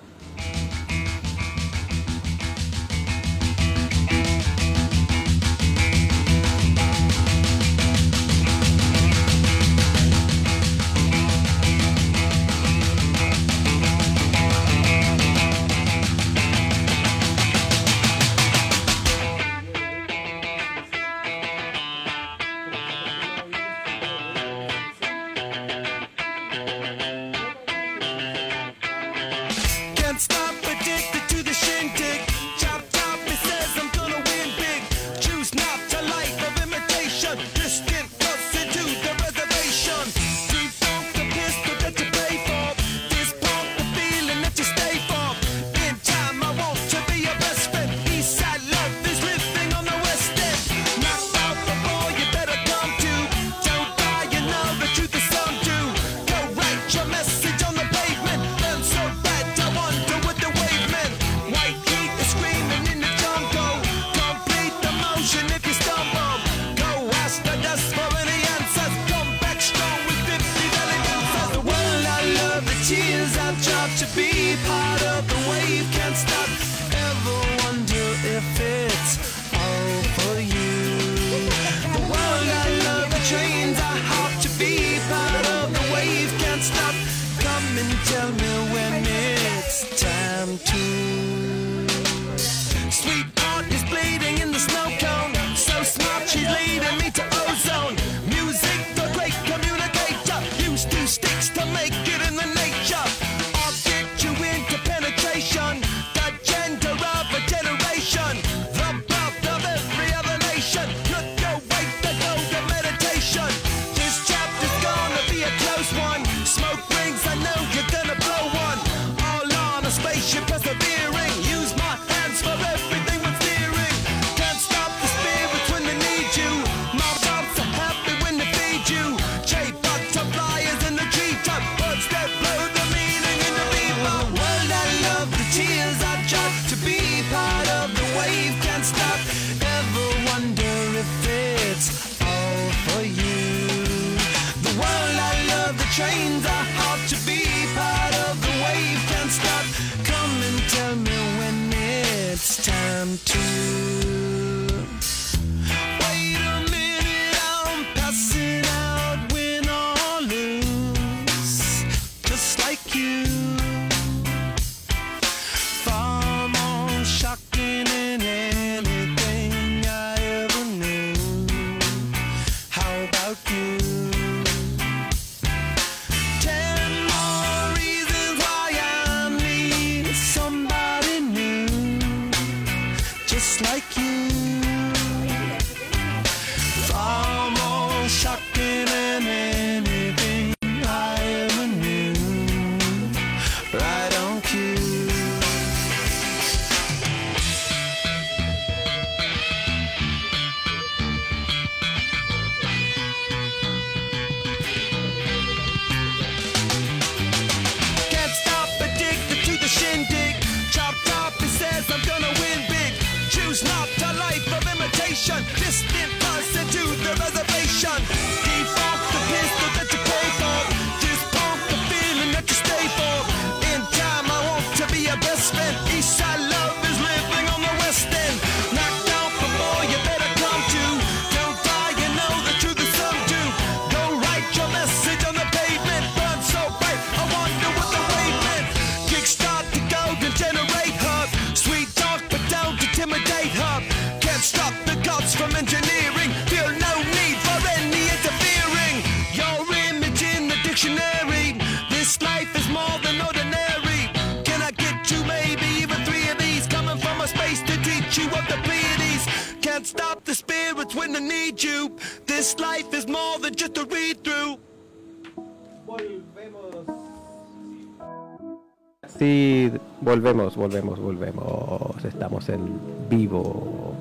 Sí, volvemos, volvemos, volvemos. Estamos en vivo.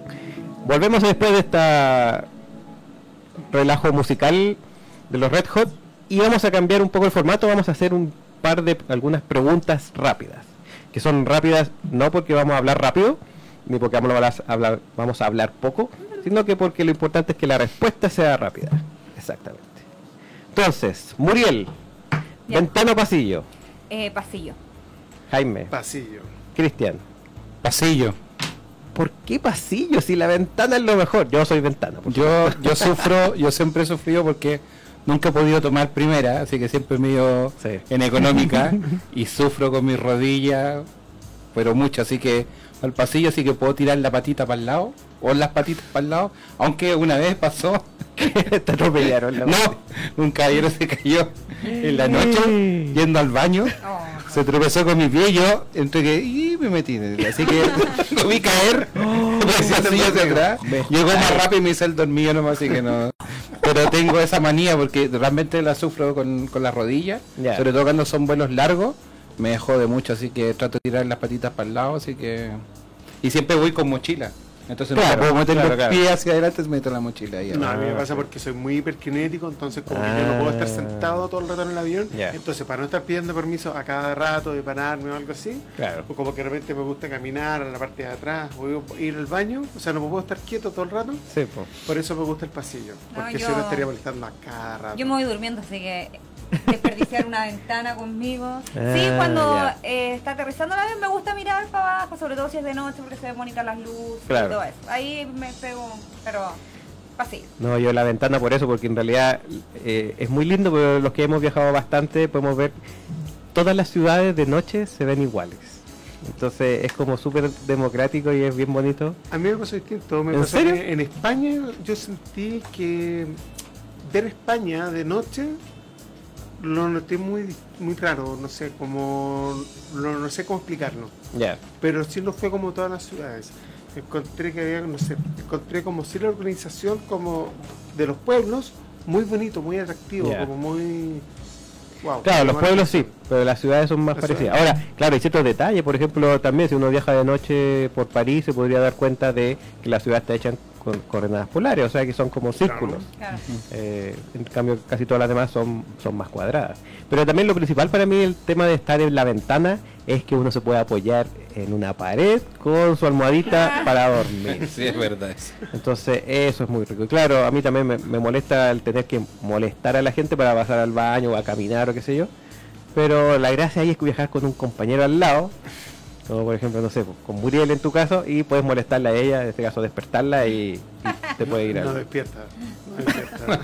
Volvemos después de esta relajo musical de los Red Hot y vamos a cambiar un poco el formato. Vamos a hacer un par de algunas preguntas rápidas, que son rápidas no porque vamos a hablar rápido ni porque vamos a hablar, vamos a hablar poco, sino que porque lo importante es que la respuesta sea rápida. Exactamente. Entonces, Muriel, ventano pasillo. Eh, pasillo. Jaime, Pasillo. Cristian. Pasillo. ¿Por qué pasillo si la ventana es lo mejor? Yo soy ventana. por Yo, yo sufro, yo siempre he sufrido porque nunca he podido tomar primera, así que siempre me he ido Sí. en económica y sufro con mis rodillas, pero mucho, así que al pasillo sí que puedo tirar la patita para el lado o las patitas para el lado, aunque una vez pasó, Te atropellaron la no, un caballero se cayó en la noche yendo al baño. Oh. Se tropezó con mi pie y yo entre que y me metí. Así que lo vi caer. atrás. Llegó más rápido y me hice el dormido nomás, así que no. Pero tengo esa manía porque realmente la sufro con, con las rodillas. Sobre todo cuando son vuelos largos. Me jode mucho, así que trato de tirar las patitas para el lado, así que... Y siempre voy con mochila. Entonces Claro, no puedo meter claro, los claro. pies hacia adelante, meto la mochila ahí. No, a mí me Ah, pasa porque soy muy hiperkinético, entonces como que yo no puedo estar Ah. sentado todo el rato en el avión. Entonces, para no estar pidiendo permiso a cada rato de pararme o algo así, Claro. o como que de repente me gusta caminar a la parte de atrás o ir al baño, o sea, no puedo estar quieto todo el rato, Sí, po. por eso me gusta el pasillo, No, porque yo- si no estaría molestando a cada rato. Yo me voy durmiendo, así que desperdiciar una ventana conmigo. Ah, sí, cuando ya. eh, está aterrizando la avión me gusta mirar para abajo, sobre todo si es de noche porque se ven bonitas las luces Claro. y todo eso. Ahí me pego, pero pasillo. No, yo la ventana por eso, porque en realidad eh, es muy lindo, pero los que hemos viajado bastante podemos ver todas las ciudades de noche se ven iguales. Entonces es como súper democrático y es bien bonito. A mí me pasó distinto. Me ¿En pasó serio? que en España yo sentí que ver España de noche lo noté muy, muy raro. No sé cómo, no, no sé cómo explicarlo. Ya. Pero sí no fue como todas las ciudades. Encontré que había, no sé, encontré como si la organización como de los pueblos muy bonito, muy atractivo, como muy... Wow, Claro, los pueblos sí, pero las ciudades son más parecidas. Ahora, claro, hay ciertos detalles, por ejemplo, también si uno viaja de noche por París se podría dar cuenta de que la ciudad está hecha con coordenadas polares, o sea que son como círculos. Claro. Eh, en cambio, casi todas las demás son, son más cuadradas. Pero también lo principal para mí, el tema de estar en la ventana, es que uno se puede apoyar en una pared con su almohadita para dormir. Sí, es verdad eso. Entonces, eso es muy rico. Y claro, a mí también me, me molesta el tener que molestar a la gente para pasar al baño o a caminar o qué sé yo. Pero la gracia ahí es que viajar con un compañero al lado, como por ejemplo, no sé, pues, con Muriel en tu caso, y puedes molestarla a ella, en este caso despertarla y, y te puede ir No al... despierta. No despierta.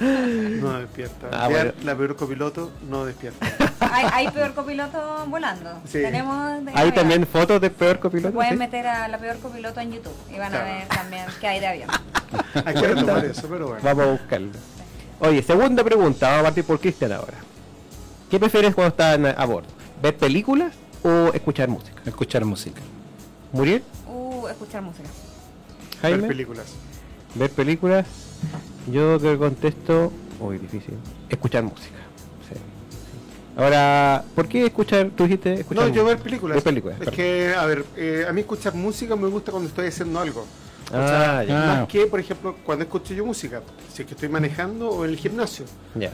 no despierta. Ah, bueno. La peor copiloto no despierta. Hay, hay peor copiloto volando. Sí. Tenemos de ¿Hay también fotos de peor copiloto? Pueden ¿Sí? meter a la peor copiloto en YouTube y van a ver también qué hay de avión. Hay que retomar eso, pero bueno. Vamos a buscarlo. Oye, segunda pregunta, vamos a partir por Cristian ahora. ¿Qué prefieres cuando estás a bordo? ¿Ver películas o escuchar música? Escuchar música. ¿Muriel? Uh, escuchar música. Ver películas. ¿Ver películas? Yo que contesto... Uy, difícil. Escuchar música. Sí. Ahora, ¿por qué escuchar? Tú dijiste escuchar No, yo ver películas. Ver películas, Es que, a ver, eh, a mí escuchar música me gusta cuando estoy haciendo algo. O Ah, sea, ya. Más que, por ejemplo, cuando escucho yo música. Si es que estoy manejando o en el gimnasio. Ya.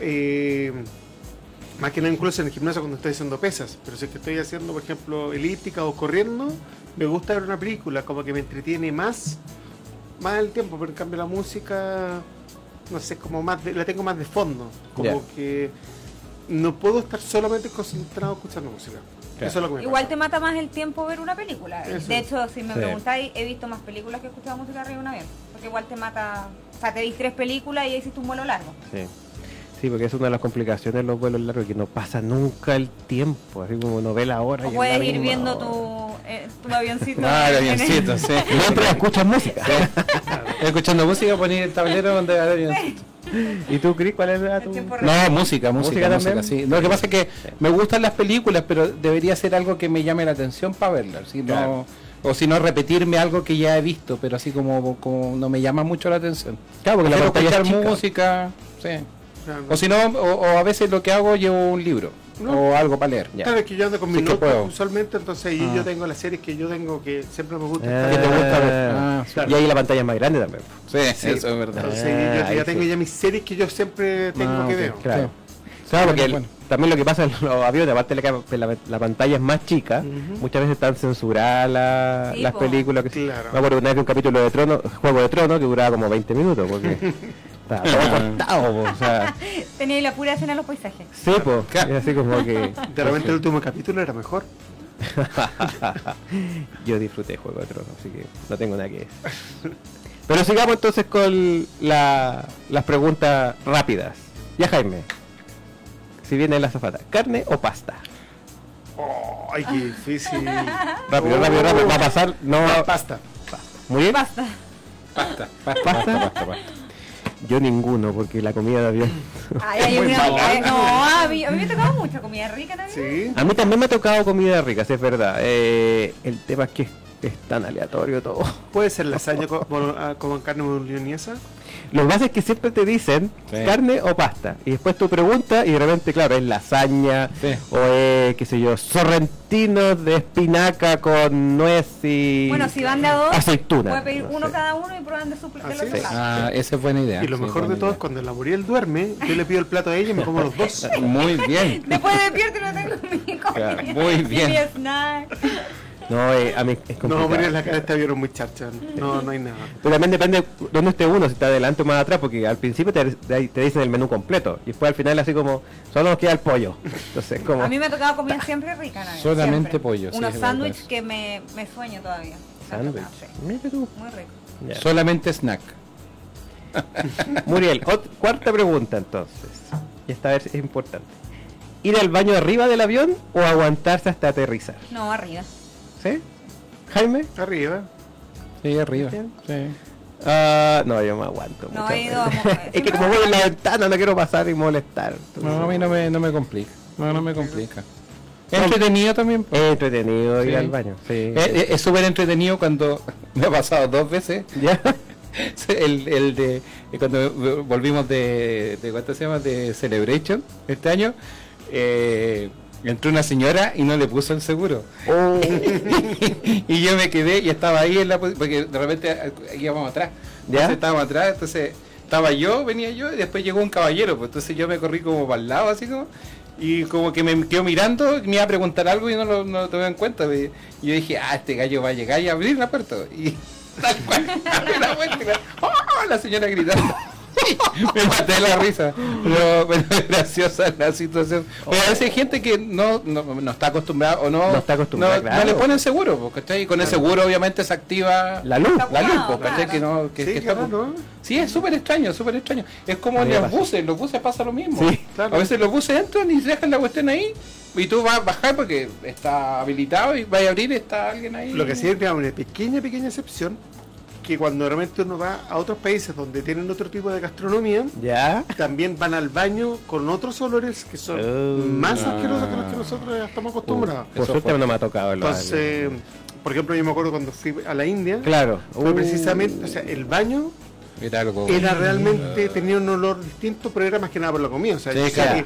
Eh, más que nada incluso en el gimnasio cuando estoy haciendo pesas. Pero si es que estoy haciendo, por ejemplo, elíptica o corriendo, me gusta ver una película, como que me entretiene más, más el tiempo. Pero en cambio la música, no sé, como más de- la tengo más de fondo. Como que no puedo estar solamente concentrado escuchando música. Eso es lo que me Igual pasa. te mata más el tiempo ver una película. Eso. De hecho, si me Sí. preguntáis, he visto más películas que he escuchado música arriba de un avión. Porque igual te mata. O sea, te dis tres películas y hiciste un vuelo largo. Sí. Sí, porque es una de las complicaciones de los vuelos largos, que no pasa nunca el tiempo, así como no ve la hora. O y es puedes ir viendo tu, eh, tu avioncito. Ah, el avioncito, sí. Mientras escuchas música. Escuchando música, ponía el tablero donde va el avioncito. ¿Y tú, Cris, cuál era tu...? No, música, música, ¿Música sí. Lo que pasa es que me gustan las películas, pero debería ser algo que me llame la atención para verlas. Si no, Claro. O si no, repetirme algo que ya he visto, pero así como, como no me llama mucho la atención. Claro, porque la pantalla es música, sí. O sea, no- O si no, o, o a veces lo que hago, llevo un libro. o algo para leer. Ya. Claro, es que yo ando con mis que notas usualmente, entonces ahí Ah. yo tengo las series que yo tengo que siempre me gusta. Ah, ¿Qué te gusta ver? Ah, Ah, Y ahí la pantalla es más grande también. Sí, Sí. eso es verdad. Entonces Ah, yo ya tengo sí. ya mis series que yo siempre tengo Ah, que ok, ver. Claro. Sí. Claro, porque el- también lo que pasa en los aviones, aparte de que la, la pantalla es más chica, Ujú. muchas veces están censuradas la- Sí, las po. películas. Que Claro. Me acuerdo una vez de un capítulo de Trono, Juego de Trono, que duraba como 20 minutos, porque estaba todo cortado, po, o sea, Tenía ahí la pura escena de los paisajes. sí, pues, Claro. así como que... De repente el último capítulo era mejor. Yo disfruté Juego de Tronos, así que no tengo nada que decir. Pero sigamos entonces con la- las preguntas rápidas. Ya Jaime, si viene la zafata, ¿carne o pasta? Ay, qué difícil. Rápido, Oh. rápido, rápido, va a pasar, no Pasta. Muy bien. Basta. Pasta, pasta, ¿Pasta? pasta, pasta, pasta. Yo ninguno, porque la comida de avión. Ay, una- no, a mí, a mí me ha tocado mucha comida rica también. Sí. A mí también me ha tocado comida rica, sí, es verdad. Eh, el tema es que es tan aleatorio todo. Puede ser lasaña con, con- ah, con carne boloñesa. Lo que pasa es que siempre te dicen Sí. carne o pasta. Y después tú preguntas y de repente, claro, es lasaña Sí. o es, qué sé yo, sorrentinos de espinaca con nuez y Bueno, si van de a dos, aceituna. puede pedir no uno cada uno y prueban de su de Ah. Ah, esa es buena idea. Y lo sí, mejor de todo es cuando la Muriel duerme, yo le pido el plato a ella y me como los dos. Muy bien. Después despierto y no tengo mi comida. Claro, muy bien. mi snack. No, eh, a mí es No, complicado. Muriel, la cara está vieron muy charcha. No, no hay nada. Pero también depende dónde esté uno, si está adelante o más atrás, porque al principio te, te- dicen el menú completo y después al final así como, solo nos queda el pollo. Entonces como... A mí me ha tocado comida siempre rica, ¿no? Solamente Siempre. pollo, sí, Unos es sándwiches que me, me sueño todavía. Sándwich. sí. Mira tú. Muy rico. Solamente snack. Muriel, cuarta pregunta entonces. Y esta vez es importante. ¿Ir al baño arriba del avión o aguantarse hasta aterrizar? No, arriba. ¿Sí? Jaime? Arriba. Sí, arriba. Sí. Ah, no, yo me aguanto. No, he ido a es que como voy en la ventana no quiero pasar y molestar. No, a mí no me, no me complica. No, no me complica. Es entretenido también. Es entretenido ir al baño. Sí. Es súper entretenido cuando me ha pasado dos veces. ¿Ya? El, el de cuando volvimos de, de ¿cuánto se llama? de Celebration este año. eh, entró una señora y no le puso el seguro. Oh. y yo me quedé y estaba ahí en la porque de repente eh, íbamos atrás. ¿Ya? Estábamos atrás, entonces estaba yo, venía yo y después llegó un caballero, pues entonces yo me corrí como para el lado así como y como que me quedó mirando, me iba a preguntar algo y no lo, no lo tomé en cuenta. pues, Y yo dije, ah, este gallo va a llegar y a abrir la puerta. Y tal cual, la puerta ¡oh! la señora gritando. me maté la risa, pero, pero es graciosa la situación. Pero a veces hay gente que no, no, no está acostumbrada o no, No está acostumbrada, no, claro. no le ponen seguro, porque está ahí con el seguro obviamente se activa La luz. la luz, pues, ¿cachai? claro. Que no, que, Sí, que está- claro, ¿no? Sí, es súper extraño, súper extraño. Es como en los pasa. buses, en los buses pasa lo mismo. Sí, claro. A veces los buses entran y dejan la cuestión ahí y tú vas a bajar porque está habilitado y vas a abrir y está alguien ahí. Lo que sí es digamos, una pequeña, pequeña excepción, que cuando realmente uno va a otros países donde tienen otro tipo de gastronomía, ¿Ya? también van al baño con otros olores que son Oh. más Ah. asquerosos que los que nosotros estamos acostumbrados. Por Eso suerte fue. no me ha tocado el baño. Entonces, por ejemplo, yo me acuerdo cuando fui a la India, Claro. fue Uh, precisamente, o sea, el baño Era realmente, tenía un olor distinto, pero era más que nada por la comida. O sea, Sí, yo sé claro.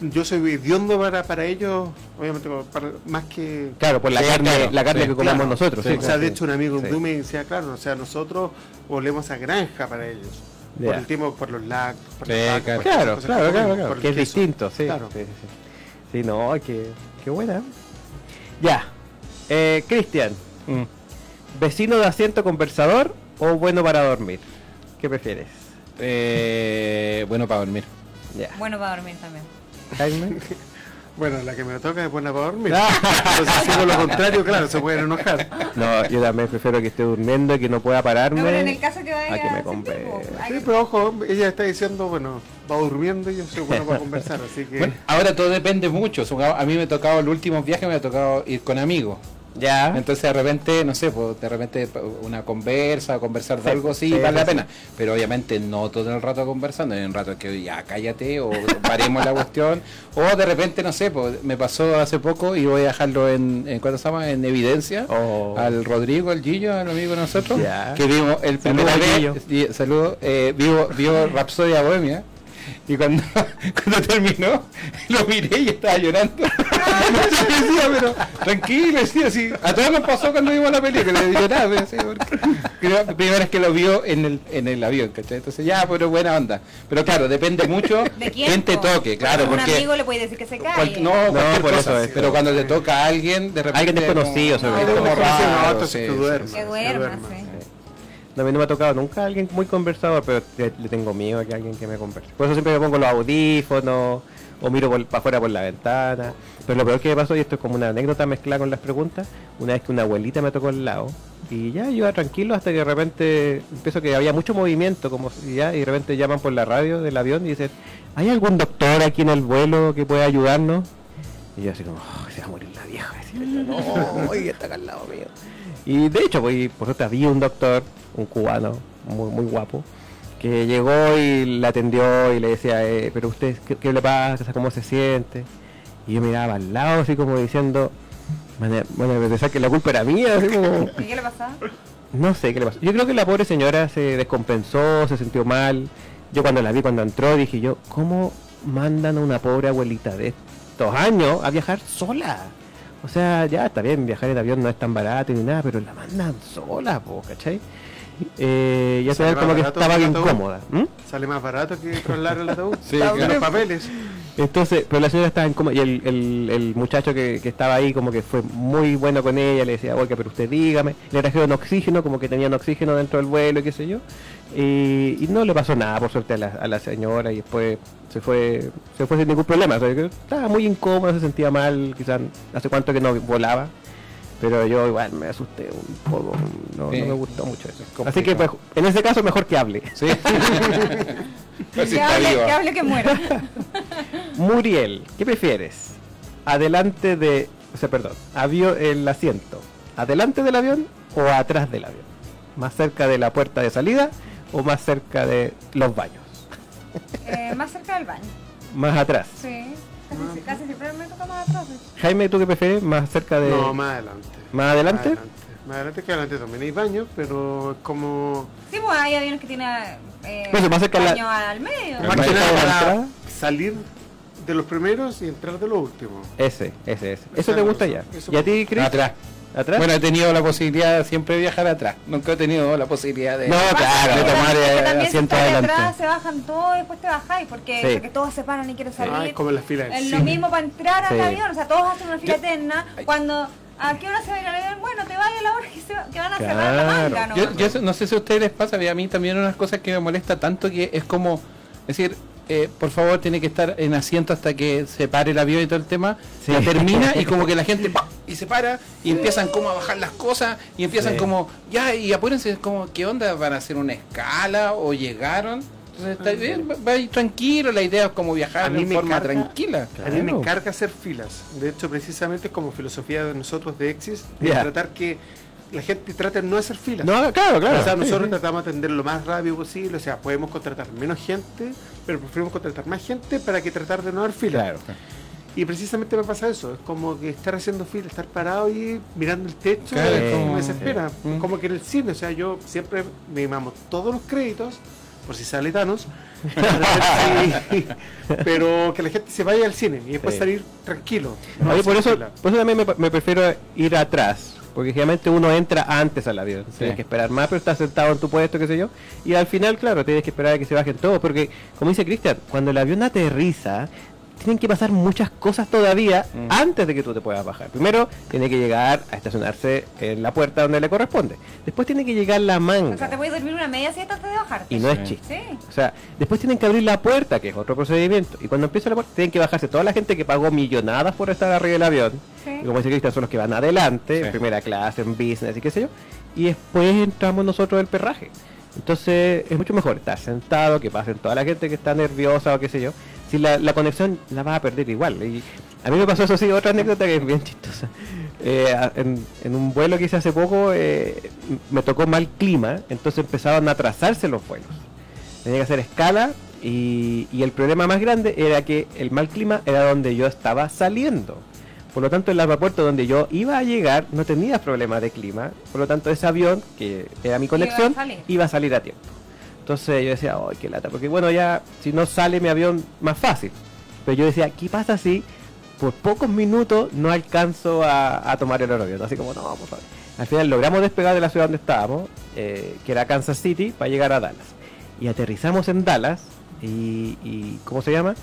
Que yo soy hediondo para, para ellos, obviamente, para- más que... Claro, por la Sí, carne, claro, la carne sí, que comemos Claro. nosotros. Sí, sí, o sea, de hecho, un amigo. Blue me decía, claro, o sea, nosotros olemos a granja para ellos. Por el tiempo, por los lácteos, por vacas, claro. por Claro, cosas claro, que claro, comemos, claro, que es queso. distinto, sí. Claro. Sí, sí, no, que, qué buena. Ya. Eh, Cristian, Mm. ¿vecino de asiento conversador o bueno para dormir? ¿Qué prefieres? Eh, bueno para dormir. Ya. Bueno para dormir también. Jaime. Bueno, la que me toca es buena para dormir. Entonces, si hago lo contrario, claro, se pueden enojar. No, yo también prefiero que esté durmiendo y que no pueda pararme. No, pero en el caso que vaya a que me a compre- Sí, pero ojo, ella está diciendo, bueno, va durmiendo y yo soy bueno para conversar, así que... Bueno, ahora todo depende mucho. A mí me ha tocado los últimos viajes, me ha tocado ir con amigos. Ya. Entonces de repente, no sé, pues de repente una conversa conversar de Sí, algo sí, sí, vale sí, la pena. Pero obviamente no todo el rato conversando, hay un rato que ya cállate o paremos la cuestión. O de repente, no sé, pues me pasó hace poco y voy a dejarlo en, en ¿cuánto se llama? En evidencia. Oh. Al Rodrigo, al Gillo, al amigo de nosotros, Ya. que vimos el Saludos, Gillo. y- saludos, eh, vio, vio Rapsodia Bohemia. Y cuando, cuando terminó, lo miré y estaba llorando. Decía, pero tranquilo, decía así. A todos nos pasó cuando vimos la película, lloraba, decía, porque primera vez que lo vio en el, en el avión, ¿cachai? Entonces ya, pero buena onda. Pero claro, depende mucho ¿De quién? Te toque, claro, un porque amigo le puede decir que se cual- cae. no, cualquier por cosa, eso es. pero cuando te toca a alguien, de repente Alguien desconocido, sobre todo. como No, raro, entonces sí, que duerma. sí. que duerma, sí. A mí no me ha tocado nunca alguien muy conversador, pero le, tengo miedo a que alguien que me converse. Por eso siempre me pongo los audífonos o miro para afuera por la ventana. Pero lo peor que me pasó, y esto es como una anécdota mezclada con las preguntas, una vez que una abuelita me tocó al lado y ya yo iba tranquilo hasta que de repente empiezo que había mucho movimiento como si ya y de repente llaman por la radio del avión y dicen, ¿hay algún doctor aquí en el vuelo que pueda ayudarnos? Y yo así como, "Oh, se va a morir la vieja. No, oye, está al lado mío. Y de hecho, pues, por suerte había un doctor, un cubano, muy, muy guapo, que llegó y la atendió y le decía, eh, pero usted, ¿qué, qué le pasa? ¿Cómo se siente? Y yo miraba al lado así como diciendo, bueno, pensar que la culpa era mía, así como, ¿Y qué le pasaba? no sé qué le pasó. Yo creo que la pobre señora se descompensó, se sintió mal. Yo cuando la vi, cuando entró, dije yo, ¿cómo mandan a una pobre abuelita de estos años a viajar sola? O sea, ya está bien, viajar en avión no es tan barato ni nada, pero la mandan sola, po, ¿cachai? Eh, ya Sale sabes como que estaba bien. ¿m? Sale más barato que trasladar el ataúd. Sí, Los claro. papeles. Entonces, pero la señora estaba incómoda y el, el, el muchacho que, que estaba ahí como que fue muy bueno con ella, le decía, oiga, pero usted dígame, le trajeron oxígeno, como que tenían oxígeno dentro del vuelo y qué sé yo, y, y no le pasó nada por suerte a la, a la señora y después se fue se fue sin ningún problema, o sea, que estaba muy incómoda, se sentía mal, quizás hace cuánto que no volaba, pero yo igual me asusté un poco, no, Sí. no me gustó mucho eso. Así que pues, en ese caso mejor que hable. Sí. Pues que, hable, que hable que muera. Muriel, ¿qué prefieres? Adelante de, o sea, perdón, avión, el asiento, adelante del avión o atrás del avión, más cerca de la puerta de salida o más cerca de los baños, Eh, más cerca del baño. más atrás. Sí. Casi, casi siempre me toca más atrás. Jaime, ¿tú qué prefieres? Más cerca de, No, más adelante. más adelante. Más adelante que adelante también hay baños, pero es como... Sí, pues hay aviones que tienen eh, Pues, más cerca la- baño al medio. Más que cerca nada de la para entrada. salir de los primeros y entrar de los últimos. Ese, ese, ese. Eso te la gusta ya. Eso ¿Y a ti, Chris? Atrás. ¿Atrás? Bueno, he tenido la posibilidad siempre de viajar atrás. Nunca he tenido la posibilidad de, No, claro, de de tomar Es eh, si asiento adelante. atrás se bajan todos y después te bajáis porque Sí. o sea, que todos se paran y quieren salir. Ah, es como en la fila del es lo mismo para entrar al Sí. avión, o sea, todos hacen una fila eterna. Cuando ¿a qué hora se va a ir al avión? Bueno, te vaya a la hora que, se va- que van a cerrar la Claro. manga, ¿no? Yo, yo no sé si a ustedes les pasa, pero a mí también unas cosas que me molesta tanto que es como decir, eh, por favor, tiene que estar en asiento hasta que se pare el avión y todo el tema. Sí. Termina y como que la gente y se para y empiezan como a bajar las cosas y empiezan Sí. como, ya, y apúrense, como, ¿qué onda? ¿Van a hacer una escala o llegaron? Entonces está bien, va- tranquilo, la idea es como viajar me forma carga- tranquila. A mí me encarga hacer filas. De hecho, precisamente es como filosofía de nosotros de Exis, de tratar que la gente trate de no hacer filas. No, claro, claro. O sea, nosotros sí. tratamos de atender lo más rápido posible, o sea, podemos contratar menos gente, pero preferimos contratar más gente para que tratar de no dar filas. Claro. Y precisamente me pasa eso, es como que estar haciendo fila, estar parado y mirando el techo, Claro, es es como me desespera. Mm. Como que en el cine, o sea, yo siempre me mamo todos los créditos, por si sale Thanos, si- pero que la gente se vaya al cine y después Sí. salir tranquilo. no Oye, por hacer eso, fila. por eso también me, me prefiero ir atrás. Porque generalmente uno entra antes al avión. Tienes que esperar más, pero estás sentado en tu puesto, qué sé yo. Y al final, claro, tienes que esperar a que se bajen todos. Porque, como dice Cristian, cuando el avión aterriza, tienen que pasar muchas cosas todavía Mm. antes de que tú te puedas bajar. Primero, tiene que llegar a estacionarse en la puerta donde le corresponde. Después tiene que llegar la manga. O sea, te puedes dormir una media siesta antes de bajarte. Y no es chiste. Sí. O sea, después tienen que abrir la puerta, que es otro procedimiento. Y cuando empieza la puerta, tienen que bajarse toda la gente que pagó millonadas por estar arriba del avión. Sí. Y como dice Cristian, son los que van adelante, Sí. en primera clase, en business y qué sé yo. Y después entramos nosotros del perraje. Entonces es mucho mejor estar sentado, que pasen toda la gente que está nerviosa o qué sé yo. Si la, la conexión la vas a perder igual. Y a mí me pasó eso sí, otra anécdota que es bien chistosa. Eh, en, en un vuelo que hice hace poco eh, me tocó mal clima, entonces empezaban a atrasarse los vuelos. Tenía que hacer escala y, y el problema más grande era que el mal clima era donde yo estaba saliendo. Por lo tanto, el aeropuerto donde yo iba a llegar no tenía problemas de clima. Por lo tanto, ese avión, que era mi conexión, salir. iba a salir a tiempo. Entonces yo decía, ¡ay, qué lata! Porque bueno, ya si no sale mi avión, más fácil. Pero yo decía, ¿qué pasa si por pocos minutos no alcanzo a, a tomar el avión? Así como, no, por favor. Al final logramos despegar de la ciudad donde estábamos, eh, que era Kansas City, para llegar a Dallas. Y aterrizamos en Dallas, y, y ¿cómo se llama?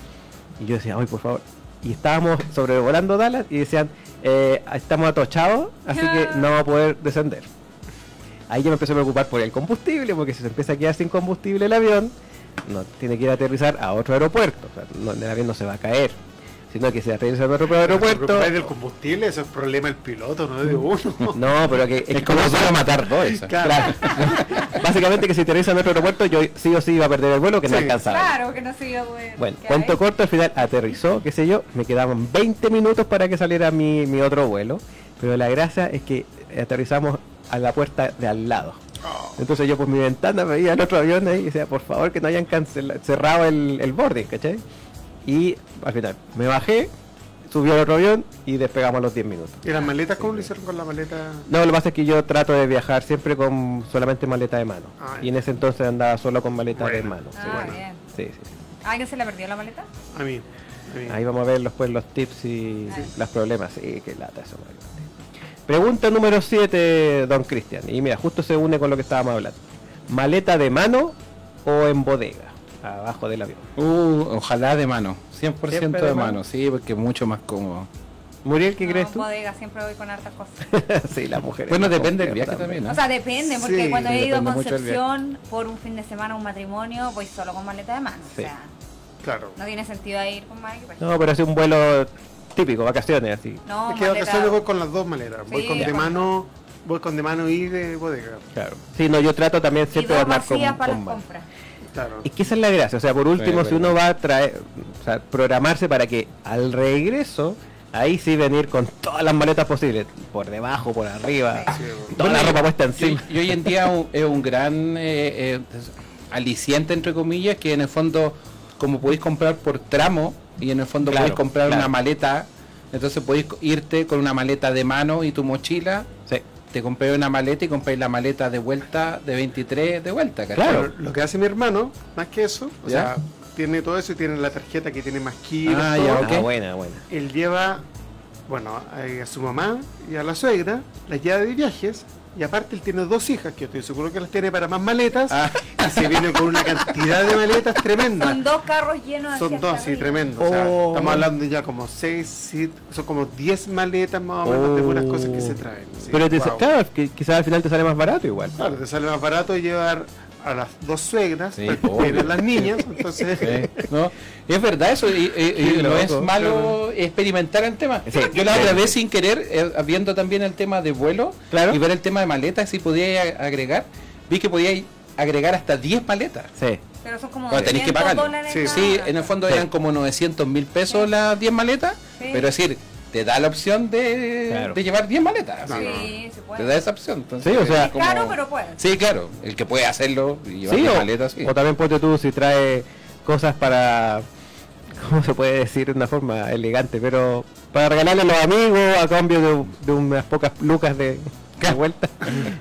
Y yo decía, ¡ay, por favor! Y estábamos sobrevolando Dallas y decían, eh, estamos atochados, así que no vamos a poder descender. Ahí yo me empecé a preocupar por el combustible, porque si se empieza a quedar sin combustible el avión, no tiene que ir a aterrizar a otro aeropuerto. O sea, no- el avión no se va a caer, sino que se aterriza en otro aeropuerto. Pero del combustible, eso es problema del piloto, no de uno. No, pero que Es como para matar dos. Claro. Básicamente que si aterriza en otro aeropuerto, yo sí o sí iba a perder el vuelo que no alcanzaba. Claro que no siguió bueno. Bueno, ¿qué cuento hay? corto, al final aterrizó, qué sé yo, me quedaban 20 minutos para que saliera mi, mi otro vuelo, pero la gracia es que aterrizamos a la puerta de al lado. Entonces yo por mi ventana veía el otro avión ahí y decía, por favor que no hayan cancelado, cerrado el, el boarding, ¿cachai? Y al final me bajé, subió al otro avión y despegamos a los 10 minutos. ¿Y las maletas cómo lo hicieron con la maleta? No, lo que pasa es que yo trato de viajar siempre con solamente maleta de mano. Ah, y en ese entonces andaba solo con maleta de mano. sí, Ah, bueno. bien. Sí, sí, sí. ¿A ¿Alguien se le perdió la maleta? A mí. A mí. Ahí vamos a ver después los tips y los problemas. Sí, qué lata eso. Mario. Pregunta número 7, don Cristian. Y mira, justo se une con lo que estábamos hablando. ¿Maleta de mano o en bodega? Abajo del avión. Uh, ojalá de mano. 100% ¿Siempre de, de mano? mano? sí, porque es mucho más cómodo. Muriel, ¿qué no, crees tú? bodega, siempre voy con hartas cosas. sí, las mujeres. Bueno, depende del viaje también, ¿no? O sea, depende, porque Sí, cuando he ido a. Concepción por un fin de semana a un matrimonio, voy solo con maleta de mano. Sí. O sea, Claro. no tiene sentido ir con más equipaje. No, pero es un vuelo típico, vacaciones así. No, es que vacaciones voy con las dos maletas. Voy Sí, con de mano, voy con de mano y de bodega. Claro. Sí, no, yo trato también siempre de andar con, para con las compras. Claro. Es que esa es la gracia, o sea, por último, Sí, si uno va a traer, o sea, programarse para que al regreso, ahí sí venir con todas las maletas posibles, por debajo, por arriba, Sí, toda la ropa puesta encima. Y, y hoy en día un- es un gran eh, eh, aliciente, entre comillas, que en el fondo, como podéis comprar por tramo, y en el fondo Claro, podéis comprar claro. una maleta, entonces podéis irte con una maleta de mano y tu mochila, Sí. te compré una maleta y compráis la maleta de vuelta de 23 de vuelta, ¿cachai? Claro. Lo que hace mi hermano, más que eso, o ¿Ya? sea, tiene todo eso y tiene la tarjeta que tiene más kilos. Ah, ya, Ah, ok. buena, buena. Él lleva, bueno, a, a su mamá y a la suegra, las lleva de viajes. Y aparte él tiene dos hijas, que yo estoy seguro que las tiene para más maletas. Ah. Y se viene con una cantidad de maletas tremenda. Son dos carros llenos de Son dos, sí, tremendo. O sea, Oh. estamos hablando ya como seis, siete, son como 10 maletas más o menos de Oh. cosas que se traen. sí, Pero te, wow. claro, que quizás al final te sale más barato igual. Claro, te sale más barato llevar a las dos suegras, Sí, tienen las niñas, entonces... Sí, ¿no? Es verdad eso, y, y- y Sí, no loco, es malo experimentar el tema. Sí. Yo la otra vez sin querer, eh, viendo también el tema de vuelo Claro. y ver el tema de maletas, si podía ag- agregar, vi que podía agregar hasta 10 maletas. Sí. Pero son como tenéis que 200 pagarlo. dólares Sí, Sí, en el fondo Sí. eran como 900 mil pesos las 10 maletas, Sí. pero es decir, te da la opción de, Claro. de llevar 10 maletas. No, así. no. Sí, se puede. Te da esa opción. Entonces, Sí, o sea- es como- Claro, pero puede. Sí, claro, el que puede hacerlo y llevar Sí, 10 o, maletas, sí. o también ponte tú si trae cosas para, ¿cómo se puede decir de una forma elegante? Pero para regalarle a los amigos a cambio de, de unas pocas lucas de, de vuelta.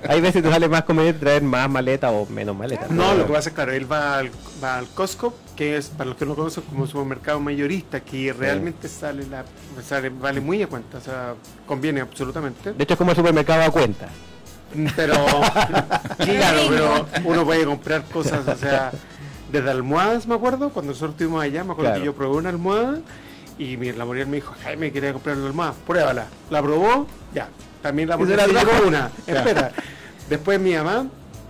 Hay veces te sale más conveniente traer más maleta o menos maleta. No, lo que pasa es claro, él va al, va al Costco, que es para los que no conocen como supermercado mayorista, que realmente sale la sale, vale muy a cuenta, o sea, conviene absolutamente. De hecho es como el supermercado a cuenta. Pero claro, pero uno puede comprar cosas, o sea, desde almohadas, me acuerdo, cuando nosotros estuvimos allá, me acuerdo Claro. que yo probé una almohada y mi, la Muriel me dijo, Jaime, quería comprar una almohada, pruébala. La probó, ya. También la llevó una. Espera. Después mi mamá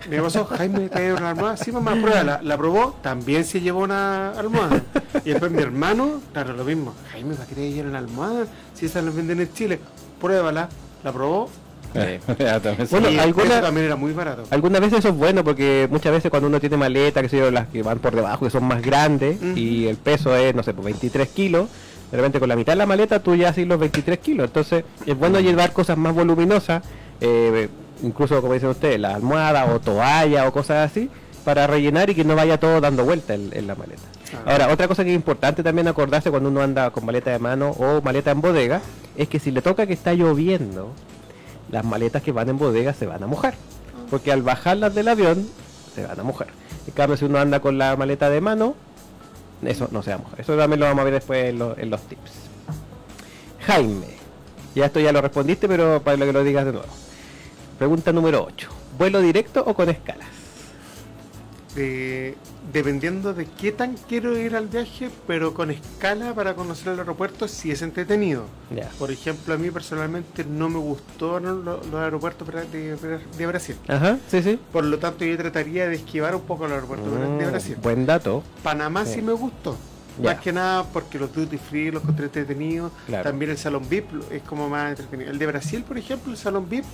me pasó, Jaime, ¿te una almohada? Sí, mamá, pruébala. La probó, también se llevó una almohada. Y después mi hermano, claro, lo mismo. Jaime, ¿para qué te una almohada? Si esas las venden en Chile, pruébala. La probó. También Bueno, y alguna- también era muy barato. Algunas veces eso es bueno porque muchas veces cuando uno tiene maleta, que sé yo, las que van por debajo, que son más grandes y el peso es, no sé, pues 23 kilos, de repente con la mitad de la maleta tú ya haces los 23 kilos. Entonces es bueno llevar cosas más voluminosas, eh, incluso como dicen ustedes, la almohada o toalla o cosas así, para rellenar y que no vaya todo dando vuelta en, en la maleta. Ahora, otra cosa que es importante también acordarse cuando uno anda con maleta de mano o maleta en bodega, es que si le toca que está lloviendo, las maletas que van en bodega se van a mojar. Porque al bajarlas del avión, se van a mojar. En cambio, si uno anda con la maleta de mano, eso no se va a mojar. Eso también lo vamos a ver después en, lo- en los tips. Jaime, ya esto ya lo respondiste, pero para que lo digas de nuevo. Pregunta número 8. ¿Vuelo directo o con escalas? Eh, dependiendo de qué tan quiero ir al viaje, pero con escala para conocer el aeropuerto si es entretenido. Por ejemplo, a mí personalmente no me gustó los aeropuertos de, de Brasil. Ajá, sí, sí. Por lo tanto, yo trataría de esquivar un poco el aeropuerto de Mm, Brasil. buen dato. Panamá sí, Sí. me gustó. Más que nada porque los duty free los encontré entretenidos. Claro. También el salón VIP es como más entretenido. El de Brasil, por ejemplo, el salón VIP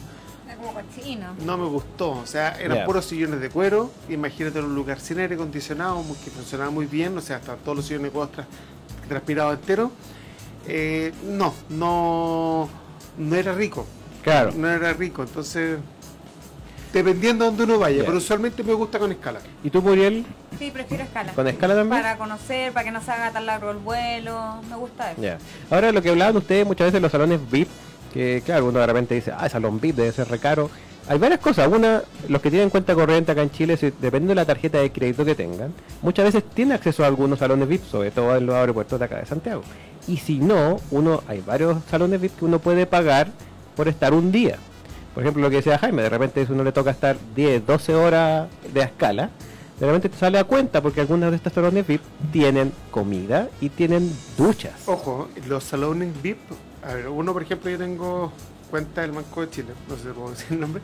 Es como cochino. no me gustó. O sea, eran puros sillones de cuero. Imagínate en un lugar sin aire acondicionado muy- que funcionaba muy bien. O sea, hasta todos los sillones de cuero tras- transpirados enteros. Eh, no, no, no era rico. Claro. No era rico. Entonces, dependiendo de donde uno vaya. Ya. Pero usualmente me gusta con escala. ¿Y tú, Muriel? Sí, prefiero escala. ¿Con escala también? Para conocer, para que no se haga tan largo el vuelo. Me gusta eso. Ya. Ahora lo que hablaban ustedes muchas veces los salones VIP, que claro, uno de repente dice, ah, el salón VIP debe ser recaro. Hay varias cosas. Una, los que tienen cuenta corriente acá en Chile, si, dependiendo de la tarjeta de crédito que tengan, muchas veces tienen acceso a algunos salones VIP, sobre todo en los aeropuertos de acá de Santiago. Y si no, uno hay varios salones VIP que uno puede pagar por estar un día. Por ejemplo, lo que decía Jaime, de repente si uno le toca estar 10, 12 horas de escala, de repente te sale a cuenta porque algunos de estos salones VIP tienen comida y tienen duchas. Ojo, los salones VIP, a ver, uno por ejemplo yo tengo cuenta del Banco de Chile, no sé si puedo decir el nombre,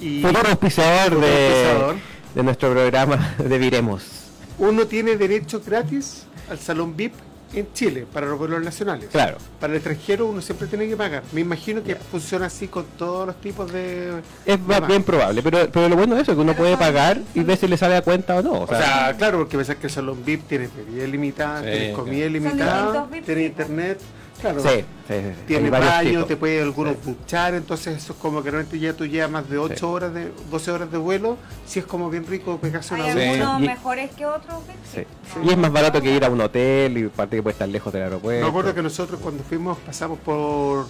y Futuro auspiciador de, de nuestro programa de Viremos. uno tiene derecho gratis al salón VIP en Chile para los vuelos nacionales. Claro. Para el extranjero uno siempre tiene que pagar. Me imagino que funciona así con todos los tipos de... Es de bien probable, pero, pero lo bueno de eso es que uno puede pagar y ver si le sale a cuenta o no. O O sea, sea, claro, porque pensás que el salón VIP tiene bebida ilimitada, Sí, tiene claro. comida Son ilimitada, tiene internet, claro. sí, sí, sí, sí. Tiene baño, te puede algunos duchar, entonces eso es como que realmente ya tú llevas más de 8 Sí. horas, de 12 horas de vuelo, si es como bien rico pegarse una Hay algunos Y- mejores que otros. Y es más barato que ir a un hotel y aparte que puede estar lejos del aeropuerto. Me acuerdo que nosotros cuando fuimos pasamos por...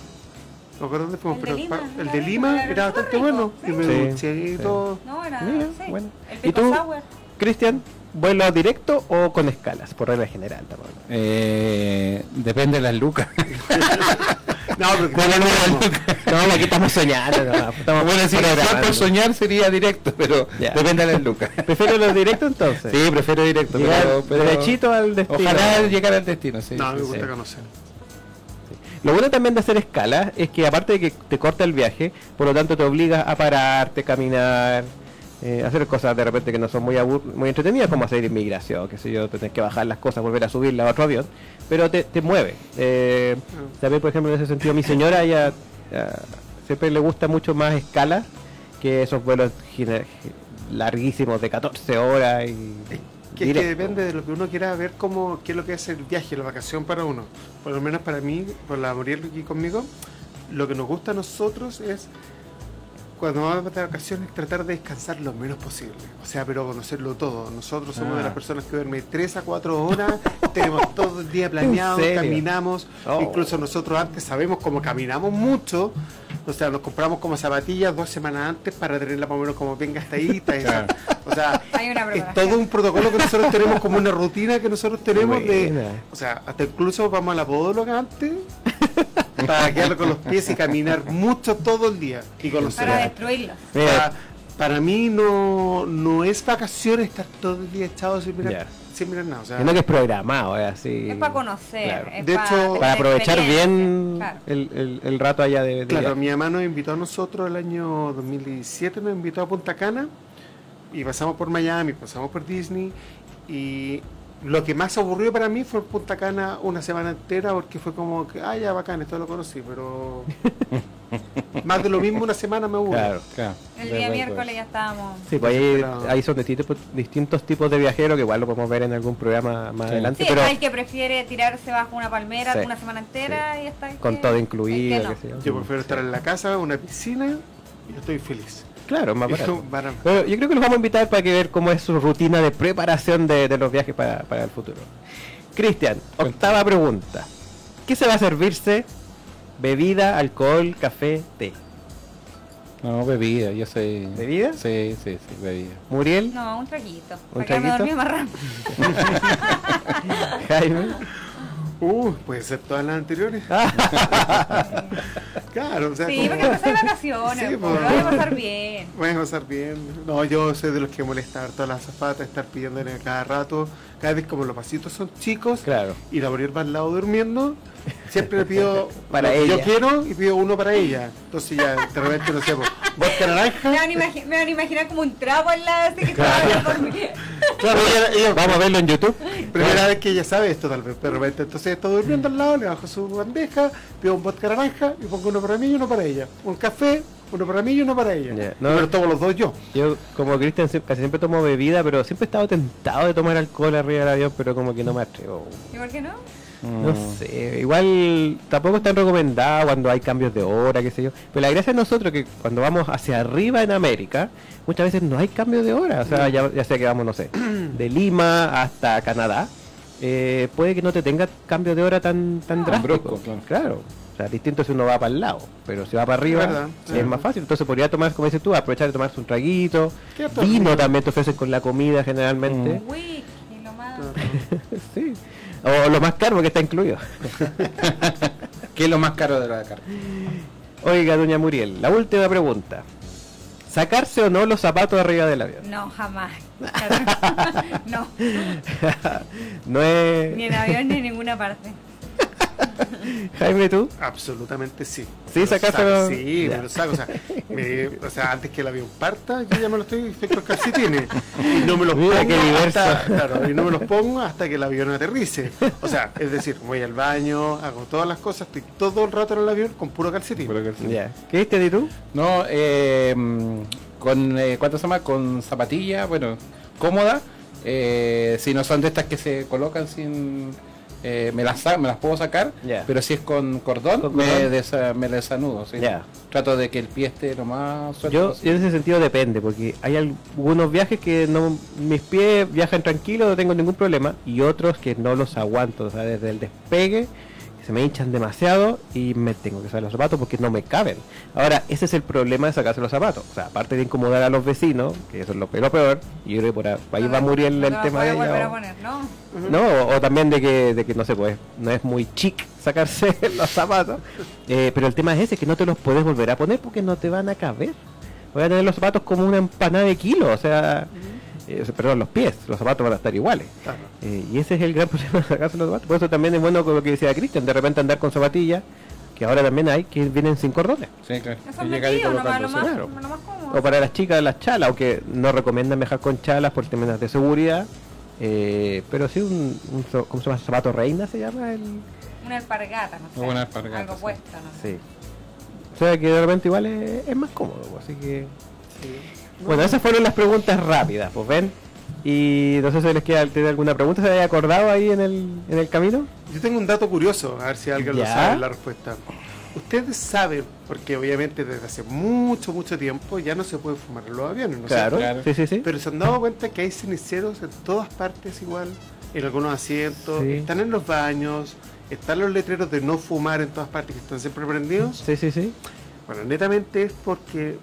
No recuerdo dónde fuimos, El de pero Lima, el era de Lima era bastante rico, bueno. Y me sí. duché y Sí. todo. No, era. Mira, sí. bueno. El ¿Y tú? Cristian, ¿vuelo directo o con escalas? Por regla general. Eh, depende de las lucas. No, porque Bueno, no, no, no, aquí estamos soñando. no, estamos bueno, si por soñar sería directo, pero Ya. depende de las lucas. ¿Prefiero los directos entonces? Sí, prefiero directo, Llegar pero, pero derechito al destino. Ojalá llegar al destino, sí. No, me gusta sí. conocer. Lo bueno también de hacer escala es que aparte de que te corta el viaje, por lo tanto te obliga a pararte, caminar, eh, hacer cosas de repente que no son muy muy entretenidas, como hacer inmigración, que sé yo, tenés que bajar las cosas, volver a subirla a otro avión, pero te, te mueve. Eh, también, por ejemplo, en ese sentido, mi señora ella ah, siempre le gusta mucho más escala que esos vuelos larguísimos de 14 horas y Que, es que directo. depende de lo que uno quiera ver cómo, qué es lo que es el viaje, la vacación para uno. Por lo menos para mí, por la Muriel aquí conmigo, lo que nos gusta a nosotros es cuando vamos de vacaciones tratar de descansar lo menos posible. O sea, pero conocerlo todo. Nosotros somos de Ah. las personas que duermen 3 a 4 horas, tenemos todo el día planeado, caminamos. Oh. Incluso nosotros antes sabemos cómo caminamos mucho. O sea, nos compramos como zapatillas dos semanas antes para tenerla más o menos como bien gastadita. Claro. O sea, Hay una es todo un protocolo que nosotros tenemos como una rutina que nosotros tenemos de o sea hasta incluso vamos a la podóloga antes para quedarlo con los pies y caminar mucho todo el día y conocer Para destruirlos. Para, para mí no no es vacaciones estar todo el día echado sin mirar sin mirar nada o sea, sino que es programado, es así. Es para conocer. Claro. es De hecho, para aprovechar bien claro. el, el- el rato allá de, de Claro, mi mamá nos invitó a nosotros el año 2017, nos invitó a Punta Cana y pasamos por Miami, pasamos por Disney y lo que más aburrió para mí fue Punta Cana una semana entera porque fue como que, ah, ya bacán, esto lo conocí, pero más de lo mismo una semana me aburre. Claro. Claro. El día miércoles ya estábamos. Sí, pues ahí, ahí son distintos, distintos tipos de viajeros que igual lo podemos ver en algún programa más Sí. adelante, Sí, pero hay que prefiere tirarse bajo una palmera Sí, una semana entera y está. con todo incluido, sé yo. Yo prefiero estar en la casa, una piscina y estoy feliz. Claro, más barato. Yo creo que los vamos a invitar para que ver cómo es su rutina de preparación de, de los viajes para, para el futuro. Cristian, octava pregunta. ¿Qué se va a servirse? Bebida, alcohol, café, té. No, bebida, yo soy... ¿Bebida? Sí, sí, sí, bebida. Muriel, No, un traguito. ¿Un me traguito? más rápido. Jaime. Uh, puede ser todas las anteriores. claro, o sea, Sí, como- porque empecé de vacaciones, Sí, pues, pues. lo voy a pasar bien. Voy a pasar bien. No, yo soy de los que molestar todas las zapatas, estar pidiéndole cada rato. Cada vez como los pasitos son chicos Claro. y la va al lado durmiendo, siempre le pido Para que yo ella. quiero y pido uno para ella. Entonces ya de repente, no sé, vodka naranja. Me van, a imagi- me van a imaginar como un trapo al lado, así que todavía dormí. Claro, ella, ella- Vamos a verlo en YouTube. primera vez que ella sabe esto tal vez, pero de repente entonces está durmiendo al lado, le bajo su bandeja, pido un vodka naranja y pongo uno para mí y uno para ella. Un café, uno para mí y uno para ella. No. Pero tomo los dos yo. Yo, como Cristian, casi siempre tomo bebida, pero siempre he estado tentado de tomar alcohol arriba del avión, pero como que no me atrevo. ¿Y por qué no? No sé, igual tampoco es tan recomendado cuando hay cambios de hora, qué sé yo. Pero la gracia es nosotros que cuando vamos hacia arriba en América, muchas veces no hay cambio de hora. O sea, ya, ya sea que vamos, no sé, de Lima hasta Canadá, eh, puede que no te tenga cambio de hora tan, tan drástico. Brusco, claro. Sea, distinto si uno va para el lado, pero si va para arriba verdad, es sí. más fácil. Entonces podría tomar, como dices tú, aprovechar de tomarse un traguito. ¿Qué otro Vino también te ofrecen con la comida generalmente. Lo más. sí. O lo más caro que está incluido. ¿Qué es lo más caro de la carta? Oiga, doña Muriel, la última pregunta. ¿Sacarse o no los zapatos arriba del avión? No, jamás. no, no es... ni en avión ni en ninguna parte. Jaime, ¿tú? Absolutamente sí. Sí, Me lo sacárselo. saco, Sí, Ya. me lo saco. O sea, me- o sea, antes que el avión parta, yo ya me lo estoy, con calcetines. Y no me los Mira pongo hasta, claro, y no me los pongo hasta que el avión aterrice. O sea, es decir, voy al baño, hago todas las cosas, estoy todo el rato en el avión con puro calcetín. Ya. ¿Qué viste tú? No, eh, con, eh, ¿cuánto se llama? Con zapatilla, bueno, cómoda. eh, si no son de estas que se colocan sin... eh, me, las, me las puedo sacar, pero si es con cordón, Con me, cordón. desa- me desanudo. ¿sí? Trato de que el pie esté lo más suelto Yo, posible. en ese sentido depende, porque hay algunos viajes que no mis pies viajan tranquilos, no tengo ningún problema, y otros que no los aguanto, o sea, desde el despegue se me hinchan demasiado y me tengo que sacar los zapatos porque no me caben. Ahora, ese es el problema de sacarse los zapatos. O sea, aparte de incomodar a los vecinos, que eso es lo peor, peor y yo creo que por ahí va a morir el, No tema de ella. a o- poner, ¿no? No, o, o también de que, de que no se puede, no es muy chic sacarse los zapatos. Eh, pero el tema es ese, que no te los puedes volver a poner porque no te van a caber. Voy a tener los zapatos como una empanada de kilo, o sea, eh, perdón, los pies, los zapatos van a estar iguales. Claro. Eh, y ese es el gran problema de sacarse los zapatos. Por eso también es bueno con lo que decía Cristian, de repente andar con zapatillas, que ahora también hay, que vienen sin cordones. Sí, claro. Y metido, nomás, claro. O para las chicas las chalas, aunque no recomiendan viajar con chalas por temas de seguridad. eh, pero sí un, un ¿cómo se llama? zapato reina se llama el Una alpargata, no sé. Una alpargata, Algo sí. puesto, no sé. sí o sea que de repente igual es, es más cómodo así que bueno esas fueron las preguntas rápidas pues ven y no sé si les queda ¿tiene alguna pregunta se había acordado ahí en el, en el camino Yo tengo un dato curioso, a ver si alguien lo Ya. sabe la respuesta. Ustedes saben, porque obviamente desde hace mucho, mucho tiempo ya no se puede fumar en los aviones, ¿no claro? Claro. sí sí sí Pero se han dado cuenta que hay ceniceros en todas partes igual, en algunos asientos, Sí. están en los baños, están los letreros de no fumar en todas partes que están siempre prendidos. sí sí sí Bueno, netamente es porque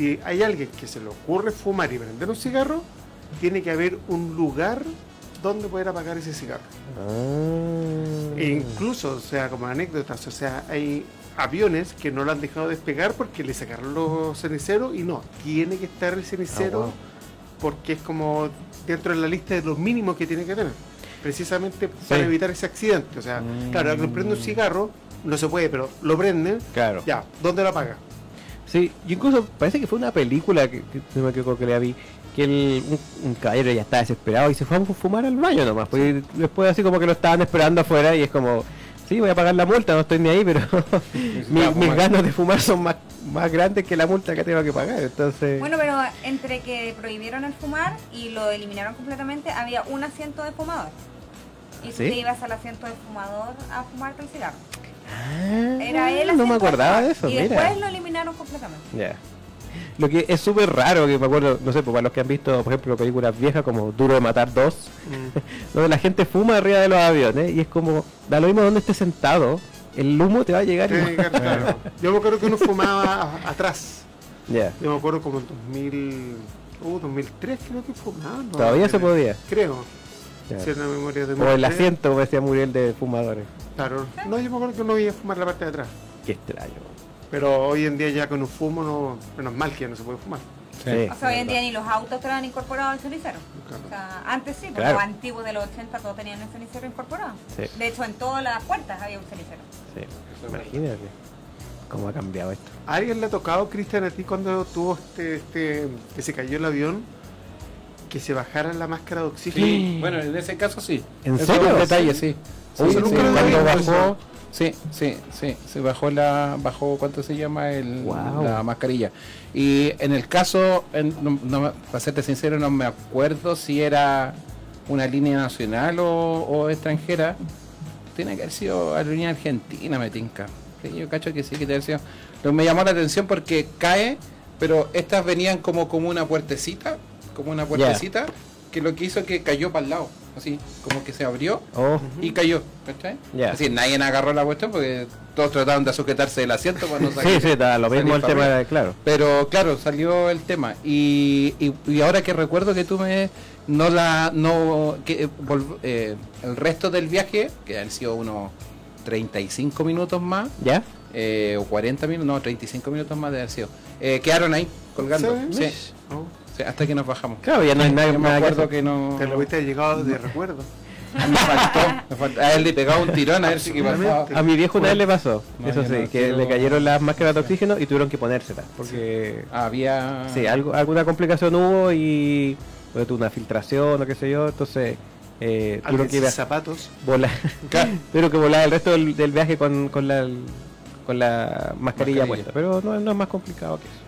si hay alguien que se le ocurre fumar y prender un cigarro, tiene que haber un lugar donde poder apagar ese cigarro. Ah. E incluso, o sea, como anécdotas, o sea, hay aviones que no lo han dejado despegar porque le sacaron los ceniceros y no, tiene que estar el cenicero Ah, wow. porque es como dentro de la lista de los mínimos que tiene que tener. Precisamente para evitar ese accidente. O sea, Mm. claro, alguien prende un cigarro, no se puede, pero lo prenden, claro ya, ¿dónde lo apaga? Sí, yo incluso parece que fue una película que, que no me equivoco que le vi que el, un, un caballero ya estaba desesperado y se fue a fumar al baño nomás. Pues, después así como que lo estaban esperando afuera y es como, sí, voy a pagar la multa, no estoy ni ahí, pero mi- mis ganas de fumar son más, más grandes que la multa que tengo que pagar. Entonces, Bueno, pero entre que prohibieron el fumar y lo eliminaron completamente, había un asiento de fumador. Y tú ¿Sí? te ibas al asiento de fumador a fumarte el cigarro. Ah, Era él no me acordaba de eso, Y mira. después lo eliminaron completamente. Ya. Lo que es súper raro, que me acuerdo, no sé, pues para los que han visto, por ejemplo, películas viejas como Duro de Matar 2, donde la gente fuma arriba de los aviones y es como, da lo mismo donde estés sentado, el humo te va a llegar claro. Yo me acuerdo que uno fumaba a- atrás. Ya. Yo me acuerdo como en 2000, uh, 2003 creo que fumaba. no, Todavía se creo. podía. Creo. Ya. Si es la memoria de O el 2003. asiento, como decía Muriel, de fumadores. Claro. No, yo me acuerdo que no iba a fumar la parte de atrás. Qué extraño. Pero hoy en día ya con un fumo no, menos mal que ya no se puede fumar. Sí. O sea, hoy en día ni los autos te lo han incorporado al cenicero. Claro. O sea, antes sí, porque Claro. los antiguos de los 80 todos tenían el cenicero incorporado. Sí. De hecho, en todas las puertas había un cenicero. Sí. Imagínate cómo ha cambiado esto. ¿A alguien le ha tocado, Cristian, a ti cuando tuvo este, este, que se cayó el avión, que se bajara la máscara de oxígeno? Sí, bueno, en ese caso sí. ¿En Ese serio? un detalle, sí. Sí, sí, cuando bajó, sí, sí, sí, se bajó la, bajó, ¿cuánto se llama? El, Wow. La mascarilla. Y en el caso, en- no, no me- para serte sincero, no me acuerdo si era una línea nacional o, o extranjera. Tiene que haber sido aerolínea argentina, me tinca. Yo cacho que sí, que haber sido. Pero me llamó la atención porque cae, pero estas venían como, como una puertecita, como una puertecita, que lo que hizo que cayó para el lado, así, como que se abrió Oh, y cayó, ¿cachai? Decir, nadie agarró la cuestión porque todos trataron de sujetarse del asiento para no sí, sí, da lo mismo el tema, claro. Pero claro, salió el tema. Y, y, y ahora que recuerdo que tú me no la no que eh, vol- eh, el resto del viaje, que han sido unos 35 minutos más, ¿Ya? eh, o 40 minutos, no, 35 minutos más de haber sido. eh, quedaron ahí colgando. ¿Sí? Sí, Oh, hasta que nos bajamos. Claro, ya no hay nada, Yo me que acuerdo que no. Te lo hubiiste llegado de recuerdo. Me faltó, me faltó. A él le pegaba un tirón a ver si que pasaba. A mi viejo una vez le pasó, No, eso sí, no que le cayeron las máscaras de oxígeno y tuvieron que ponérselas, porque Había. sí, algo, alguna complicación hubo y bueno, tuvo una filtración o qué sé yo, entonces eh, tuvieron que ir a zapatos. volar, tuvieron que volar el resto del, del viaje con, con la con la mascarilla, Mascarilla. puesta, pero no, no es más complicado que eso.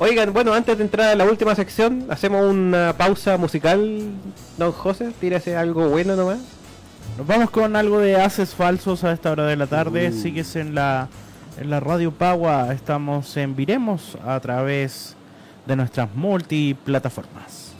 Oigan, bueno, antes de entrar a la última sección, hacemos una pausa musical, don José, tírase algo bueno nomás. Nos vamos con algo de haces falsos a esta hora de la tarde. Sigues en la, en la Radio Pagua. Estamos en Viremos a través de nuestras multiplataformas.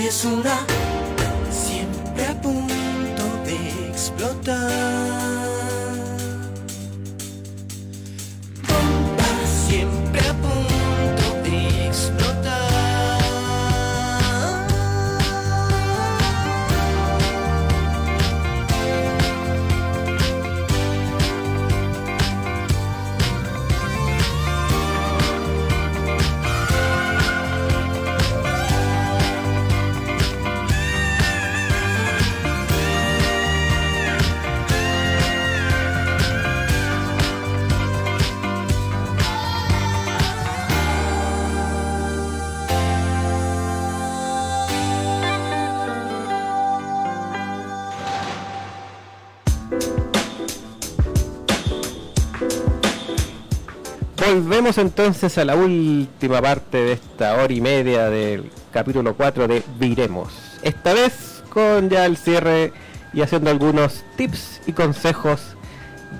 Eres una siempre a punto de explotar. Volvemos entonces a la última parte de esta hora y media del capítulo 4 de Viremos. Esta vez con ya el cierre y haciendo algunos tips y consejos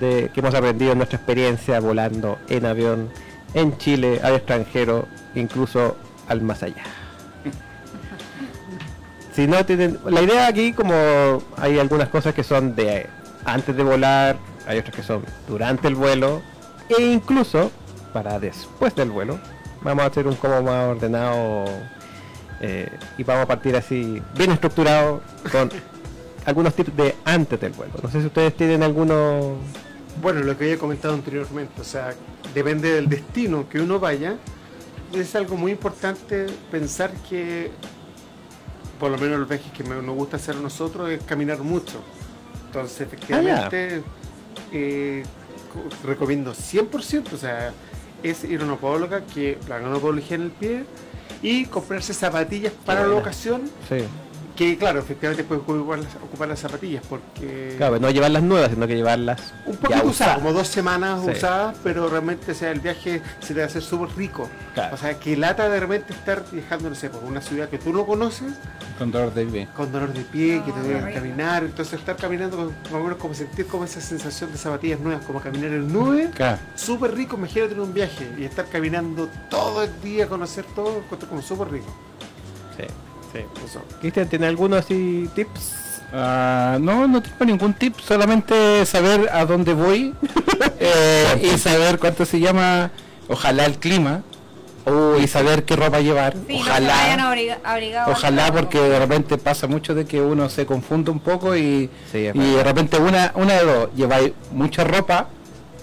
de que hemos aprendido en nuestra experiencia volando en avión en Chile, al extranjero, incluso al más allá. Si no tienen, la idea aquí como hay algunas cosas que son de antes de volar, hay otras que son durante el vuelo e incluso para después del vuelo. Vamos a hacer un como más ordenado eh, y vamos a partir así bien estructurado con algunos tips de antes del vuelo. No sé si ustedes tienen alguno. Bueno, lo que había comentado anteriormente, o sea, depende del destino que uno vaya, es algo muy importante pensar que, por lo menos los viajes que nos gusta hacer a nosotros, es caminar mucho. Entonces, efectivamente, eh, co- recomiendo 100%, o sea, es ir a una podóloga que la una podología en el pie y comprarse zapatillas para la ocasión, Sí. Que claro, efectivamente puedes ocupar las, ocupar las zapatillas porque... Claro, no llevarlas nuevas, sino que llevarlas Un poquito usadas, usadas. como dos semanas Sí. usadas, pero realmente o sea, el viaje se te va a hacer súper rico. Claro. O sea, que lata de repente estar viajando, no sé, por una ciudad que tú no conoces, Con dolor de pie. con dolor de pie, que te deben horrible. caminar, entonces estar caminando, con- más o menos como sentir como esa sensación de zapatillas nuevas, como caminar en nube, Claro. súper rico, imagínate en un viaje y estar caminando todo el día, conocer todo, encuentro como súper rico. Sí, sí. Eso. Cristian, ¿tiene algunos así tips? Ah, no, no tengo ningún tip, solamente saber a dónde voy eh, y saber cuánto se llama, ojalá el clima, y saber qué ropa llevar, Sí, no ojalá, abriga- abrigados. ojalá porque de repente pasa mucho de que uno se confunde un poco y, Sí, es y de repente una, una de dos, lleváis mucha ropa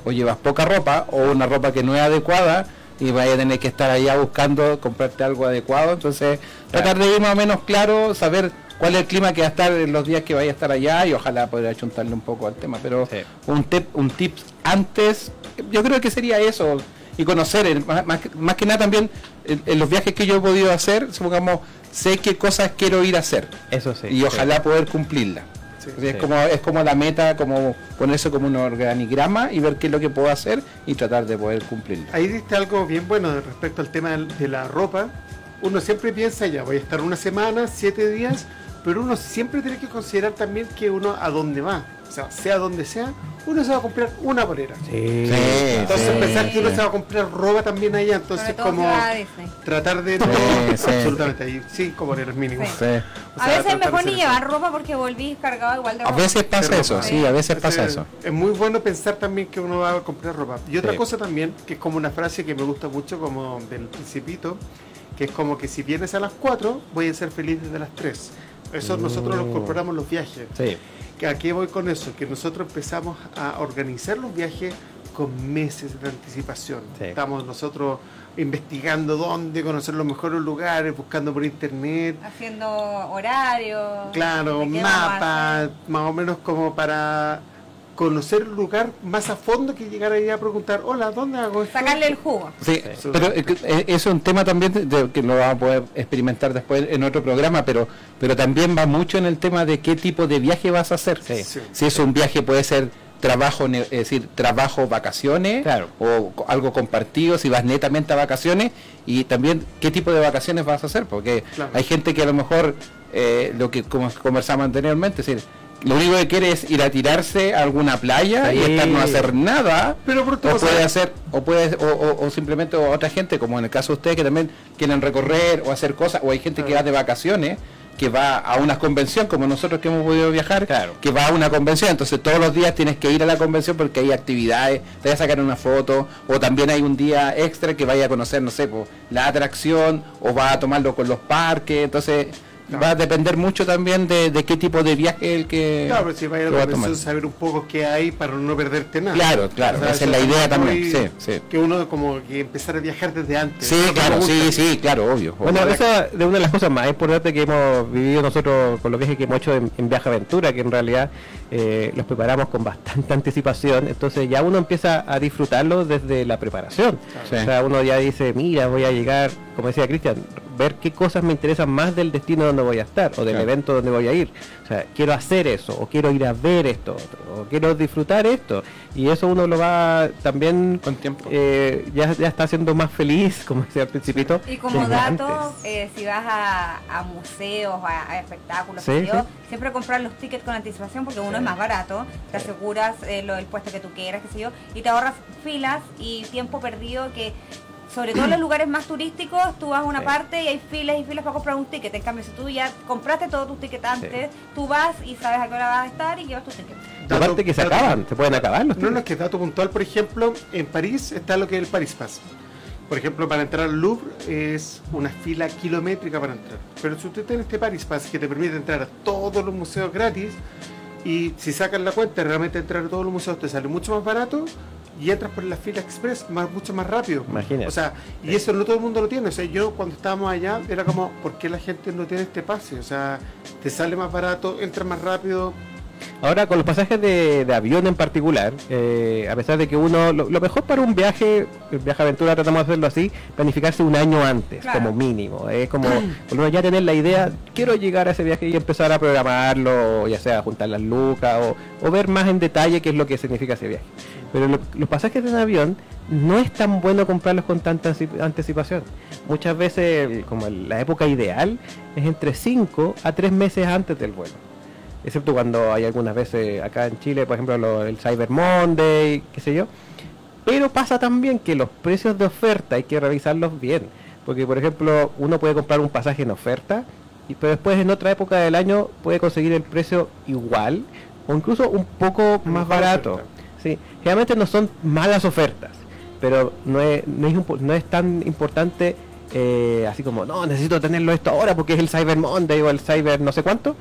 o llevas poca ropa o una ropa que no es adecuada y vaya a tener que estar allá buscando comprarte algo adecuado, entonces tratar de ir más o menos claro, saber cuál es el clima que va a estar en los días que vaya a estar allá y ojalá poder achuntarle un poco al tema, pero Sí. un tip, un tips antes, yo creo que sería eso y conocer, el- más, más que- nada también en, en los viajes que yo he podido hacer, supongamos, sé qué cosas quiero ir a hacer Eso sí. y sí. ojalá poder cumplirla. Sí. O sea, Sí. Es como es como la meta, como ponerse como un organigrama y ver qué es lo que puedo hacer y tratar de poder cumplirla. Ahí diste algo bien bueno respecto al tema de la ropa. Uno siempre piensa, ya voy a estar una semana, siete días, pero uno siempre tiene que considerar también que uno a dónde va. O sea, sea donde sea, uno se va a comprar una polera. Sí. Sí, Entonces sí, pensar que uno sí. se va a comprar ropa también allá, entonces como a tratar de... Sí, sí. Absolutamente, ahí cinco poleras mínimo. Sí. Sí. O A veces es mejor ni eso. llevar ropa porque volví cargado igual de A ropa. veces pasa Pero eso, sí, a veces pasa Entonces, eso. Es muy bueno pensar también que uno va a comprar ropa. Y otra Sí. cosa también, que es como una frase que me gusta mucho, como del principito, que es como que si vienes a las 4, voy a ser feliz desde las 3. Eso nosotros lo Mm. incorporamos en los viajes. Sí. ¿A qué voy con eso? Que nosotros empezamos a organizar los viajes con meses de anticipación. Sí. Estamos nosotros investigando dónde, conocer los mejores lugares, buscando por internet. Haciendo horarios. Claro, mapas, más o menos como para conocer el lugar más a fondo que llegar ahí a preguntar, hola, ¿dónde hago esto? Sacarle el jugo. Sí, Sí. pero eh, eso es un tema también de- de- que lo vamos a poder experimentar después en otro programa, pero pero también va mucho en el tema de qué tipo de viaje vas a hacer. Sí. Sí. Si es un viaje puede ser trabajo, ne- es decir, trabajo, vacaciones, Claro. o algo compartido, si vas netamente a vacaciones, y también qué tipo de vacaciones vas a hacer, porque Claro. hay gente que a lo mejor, eh, lo que como conversamos anteriormente, es decir, lo único que quiere es ir a tirarse a alguna playa y estar no hacer nada. Pero por o puede hacer, o puede, o, o- o simplemente otra gente, como en el caso de ustedes que también quieren recorrer o hacer cosas, o hay gente que va de vacaciones, que va a una convención, como nosotros que hemos podido viajar, que va a una convención, entonces todos los días tienes que ir a la convención porque hay actividades, te vas a sacar una foto, o también hay un día extra que vaya a conocer, no sé, po, la atracción, o va a tomarlo con los parques, entonces va a depender mucho también de, de qué tipo de viaje el que, Claro, pero si va a la convención, saber un poco qué hay para no perderte nada. Claro, claro, esa es la idea muy- también, sí, sí. Que uno como que empezar a viajar desde antes. Sí, claro, sí, sí, claro, obvio. Bueno, obvio. esa de una de las cosas más importantes que hemos vivido nosotros con los viajes que hemos hecho en, en Viaje Aventura, que en realidad eh, los preparamos con bastante anticipación, entonces ya uno empieza a disfrutarlo desde la preparación. Sí. O sea, uno ya dice, mira, voy a llegar, como decía Cristian, ver qué cosas me interesan más del destino donde voy a estar o del Claro. evento donde voy a ir. O sea, quiero hacer eso, o quiero ir a ver esto, otro, o quiero disfrutar esto. Y eso uno lo va también Con tiempo. eh, ya, ya está siendo más feliz, como decía al principito. Y como dato, eh, si vas a, a museos, a, a espectáculos, Sí, qué sé yo, sí. siempre comprar los tickets con anticipación porque uno es más barato, te aseguras eh, lo del puesto que tú quieras, qué sé yo, y te ahorras filas y tiempo perdido que sobre todo en los lugares más turísticos, tú vas a una Sí. parte y hay filas y filas para comprar un ticket. En cambio, si tú ya compraste todos tus tickets antes, tú vas y sabes a qué hora vas a estar y llevas tus tickets. Aparte que se dato- acaban, se pueden acabar los No, no, tickets. es que dato puntual, por ejemplo, en París está lo que es el Paris Pass. Por ejemplo, para entrar al Louvre es una fila kilométrica para entrar. Pero si usted tiene este Paris Pass que te permite entrar a todos los museos gratis, y si sacan la cuenta, realmente entrar a todos los museos te sale mucho más barato y entras por la fila express más, mucho más rápido. Imagínate. O sea, y eso no todo el mundo lo tiene. O sea, yo cuando estábamos allá era como, ¿por qué la gente no tiene este pase? O sea, te sale más barato, entras más rápido. Ahora, con los pasajes de, de avión en particular, eh, a pesar de que uno, lo, lo mejor para un viaje, el viaje aventura, tratamos de hacerlo así, planificarse un año antes, Claro. como mínimo. Es como, por uno ya tener la idea, quiero llegar a ese viaje y empezar a programarlo, ya sea juntar las lucas o, o ver más en detalle qué es lo que significa ese viaje. Pero lo- los pasajes en avión no es tan bueno comprarlos con tanta antici- anticipación. Muchas veces, el- como la época ideal, es entre 5 a 3 meses antes del vuelo excepto cuando hay algunas veces acá en Chile, por ejemplo, lo- el Cyber Monday, qué sé yo. Pero pasa también que los precios de oferta hay que revisarlos bien, porque por ejemplo, uno puede comprar un pasaje en oferta, y, pero después en otra época del año puede conseguir el precio igual o incluso un poco más barato. oferta. Sí, generalmente no son malas ofertas, pero no es, no es, tan importante eh, así como, no, necesito tenerlo esto ahora porque es el Cyber Monday o el Cyber no sé cuánto.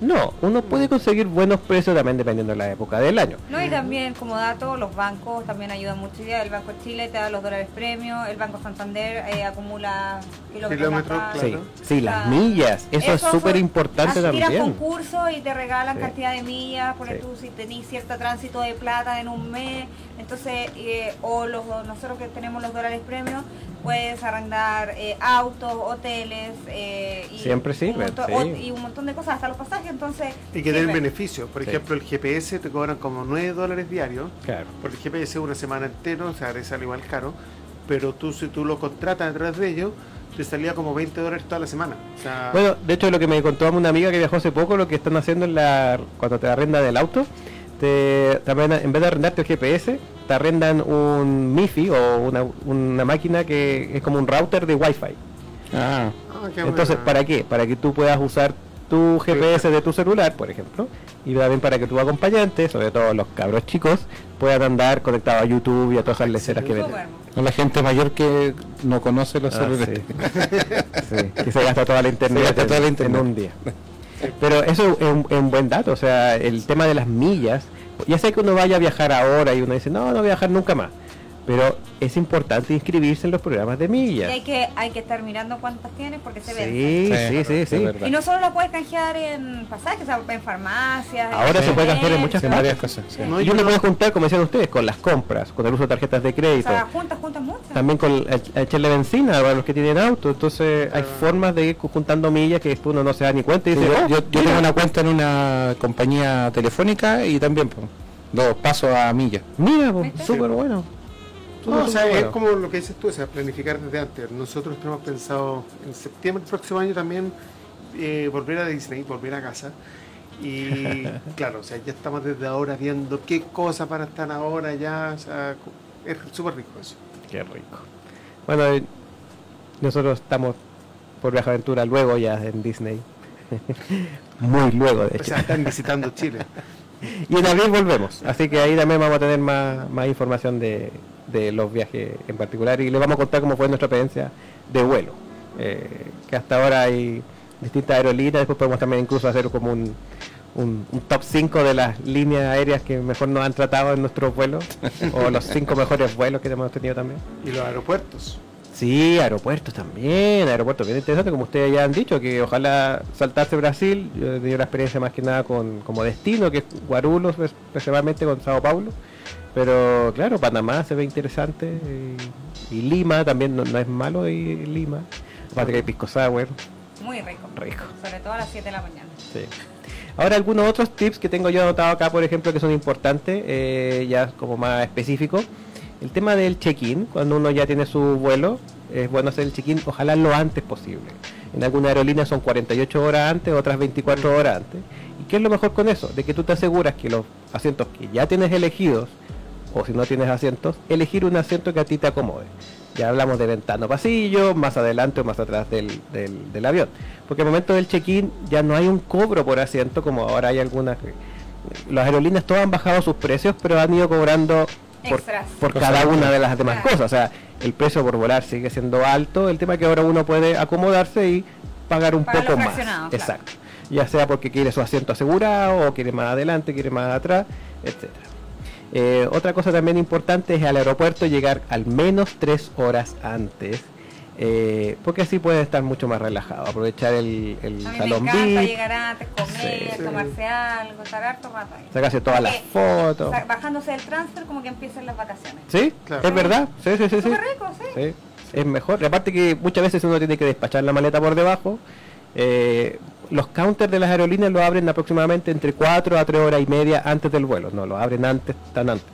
No, uno puede conseguir buenos precios también dependiendo de la época del año. No, y también como dato, los bancos también ayudan mucho. Ya El Banco de Chile te da los dólares premio, el Banco Santander eh, acumula kilómetros. Claro. Sí, sí, las Ah, millas, eso, es fue- súper importante también. concursos y te regalan Sí. cantidad de millas, porque Sí. tú si tenés cierto tránsito de plata en un mes, entonces, eh, o los nosotros que tenemos los dólares premios, puedes arrendar eh, autos, hoteles, eh, y Siempre sirve, un montón- sí. o- y un montón de cosas, hasta los pasajes, entonces... Y que den beneficios. Por Sí. ejemplo, el GPS te cobran como 9 dólares diarios. Claro. Por el GPS una semana entera, o sea, te sale igual caro. Pero tú, si tú lo contratas través de ellos, te salía como 20 dólares toda la semana. O sea, Bueno, de hecho lo que me contó una amiga que viajó hace poco, lo que están haciendo en la cuando te arrenda del auto, te, te arrendan- en vez de arrendarte el GPS, te arrendan un MIFI o una, una máquina que es como un router de Wi-Fi. Ah, ah, Entonces. ¿para qué? Para que tú puedas usar tu GPS de tu celular, por ejemplo, y también para que tu acompañante, sobre todo los cabros chicos, puedan andar conectados a YouTube y a todas esas leceras que venden. A la gente mayor que no conoce los Ah, celulares. sí. Sí, que se gasta toda la internet, Se gasta en- toda la en internet. un día. Pero eso es un, un buen dato, o sea, el tema de las millas, ya sé que uno vaya a viajar ahora y uno dice, no, no voy a viajar nunca más, pero es importante inscribirse en los programas de Y millas. hay que, hay que estar mirando cuántas tienes porque se ven. Sí, sí, sí, es sí. verdad. Y no solo la puedes canjear en pasajes, o sea, en farmacias. Ahora en se puede canjear en muchas Sí, partes. varias cosas. sí. No, Y yo uno no- puede juntar, como decían ustedes, con las compras, con el uso de tarjetas de O crédito. sea, juntas, juntas muchas. También con el, el echarle benzina para los que tienen auto. Entonces hay formas de ir juntando millas que después uno no se da ni cuenta y Sí, dice, yo, "Oh, yo- yo mira". tengo una cuenta en una compañía telefónica y también pues, dos pasos a millas. Mira, ¿Viste? súper bueno. No, o sea, es como lo que dices tú, o sea, planificar desde antes. Nosotros tenemos pensado en septiembre del próximo año también eh, volver a Disney, volver a casa. Y claro, o sea, ya estamos desde ahora viendo qué cosas para estar ahora ya. O sea, es súper rico eso. Qué rico. Bueno, eh, nosotros estamos por Viaje Aventura luego ya en Disney. Muy luego, de O hecho. sea, están visitando Chile. Y en abril volvemos. Así que ahí también vamos a tener más, más información de, de los viajes en particular. Y les vamos a contar cómo fue nuestra experiencia de vuelo. Eh, que hasta ahora hay distintas aerolíneas. Después podemos también incluso hacer como un, un, un top 5 de las líneas aéreas que mejor nos han tratado en nuestros vuelos. o los 5 mejores vuelos que hemos tenido también. Y los aeropuertos. Sí, aeropuertos también, aeropuertos bien interesante, como ustedes ya han dicho, que ojalá saltarse Brasil, yo he tenido la experiencia más que nada con como destino, que es Guarulhos, pues, principalmente con Sao Paulo, pero claro, Panamá se ve interesante, y, y Lima también no, no es malo y Lima, aparte que hay pisco sour, Muy rico. rico. Sobre todo a las 7 de la mañana. Sí. Ahora algunos otros tips que tengo yo anotado acá, por ejemplo, que son importantes, eh, ya como más específicos. El tema del check-in, cuando uno ya tiene su vuelo, es bueno hacer el check-in, ojalá lo antes posible. En alguna aerolínea son 48 horas antes, otras 24 horas antes. ¿Y qué es lo mejor con eso? De que tú te aseguras que los asientos que ya tienes elegidos, o si no tienes asientos, elegir un asiento que a ti te acomode. Ya hablamos de ventana o pasillo, más adelante o más atrás del, del- del avión. Porque al momento del check-in ya no hay un cobro por asiento como ahora hay algunas. que- Las aerolíneas todas han bajado sus precios, pero han ido cobrando por, Extras. por cada una de las demás Claro. cosas. O sea, el precio por volar sigue siendo alto. El tema es que ahora uno puede acomodarse y pagar un poco más. claro. Exacto. Ya sea porque quiere su asiento asegurado, o quiere más adelante, quiere más atrás, etcétera. Eh, otra cosa también importante es al aeropuerto llegar al menos tres horas antes, eh, porque así puede estar mucho más relajado, aprovechar el, el A mí me salón encanta VIP, llegar antes, comer, Sí. tomarse algo, estar harto rato ahí. sacarse todas las fotos. Bajándose del transfer como que empiezan las vacaciones. ¿Sí? Claro. ¿Es verdad? Sí, sí, sí. sí. Súper rico, sí. Sí, es mejor. Y aparte que muchas veces uno tiene que despachar la maleta por debajo. eh, los counters de las aerolíneas lo abren aproximadamente entre 4 a 3 horas y media antes del vuelo. No, lo abren antes, tan antes.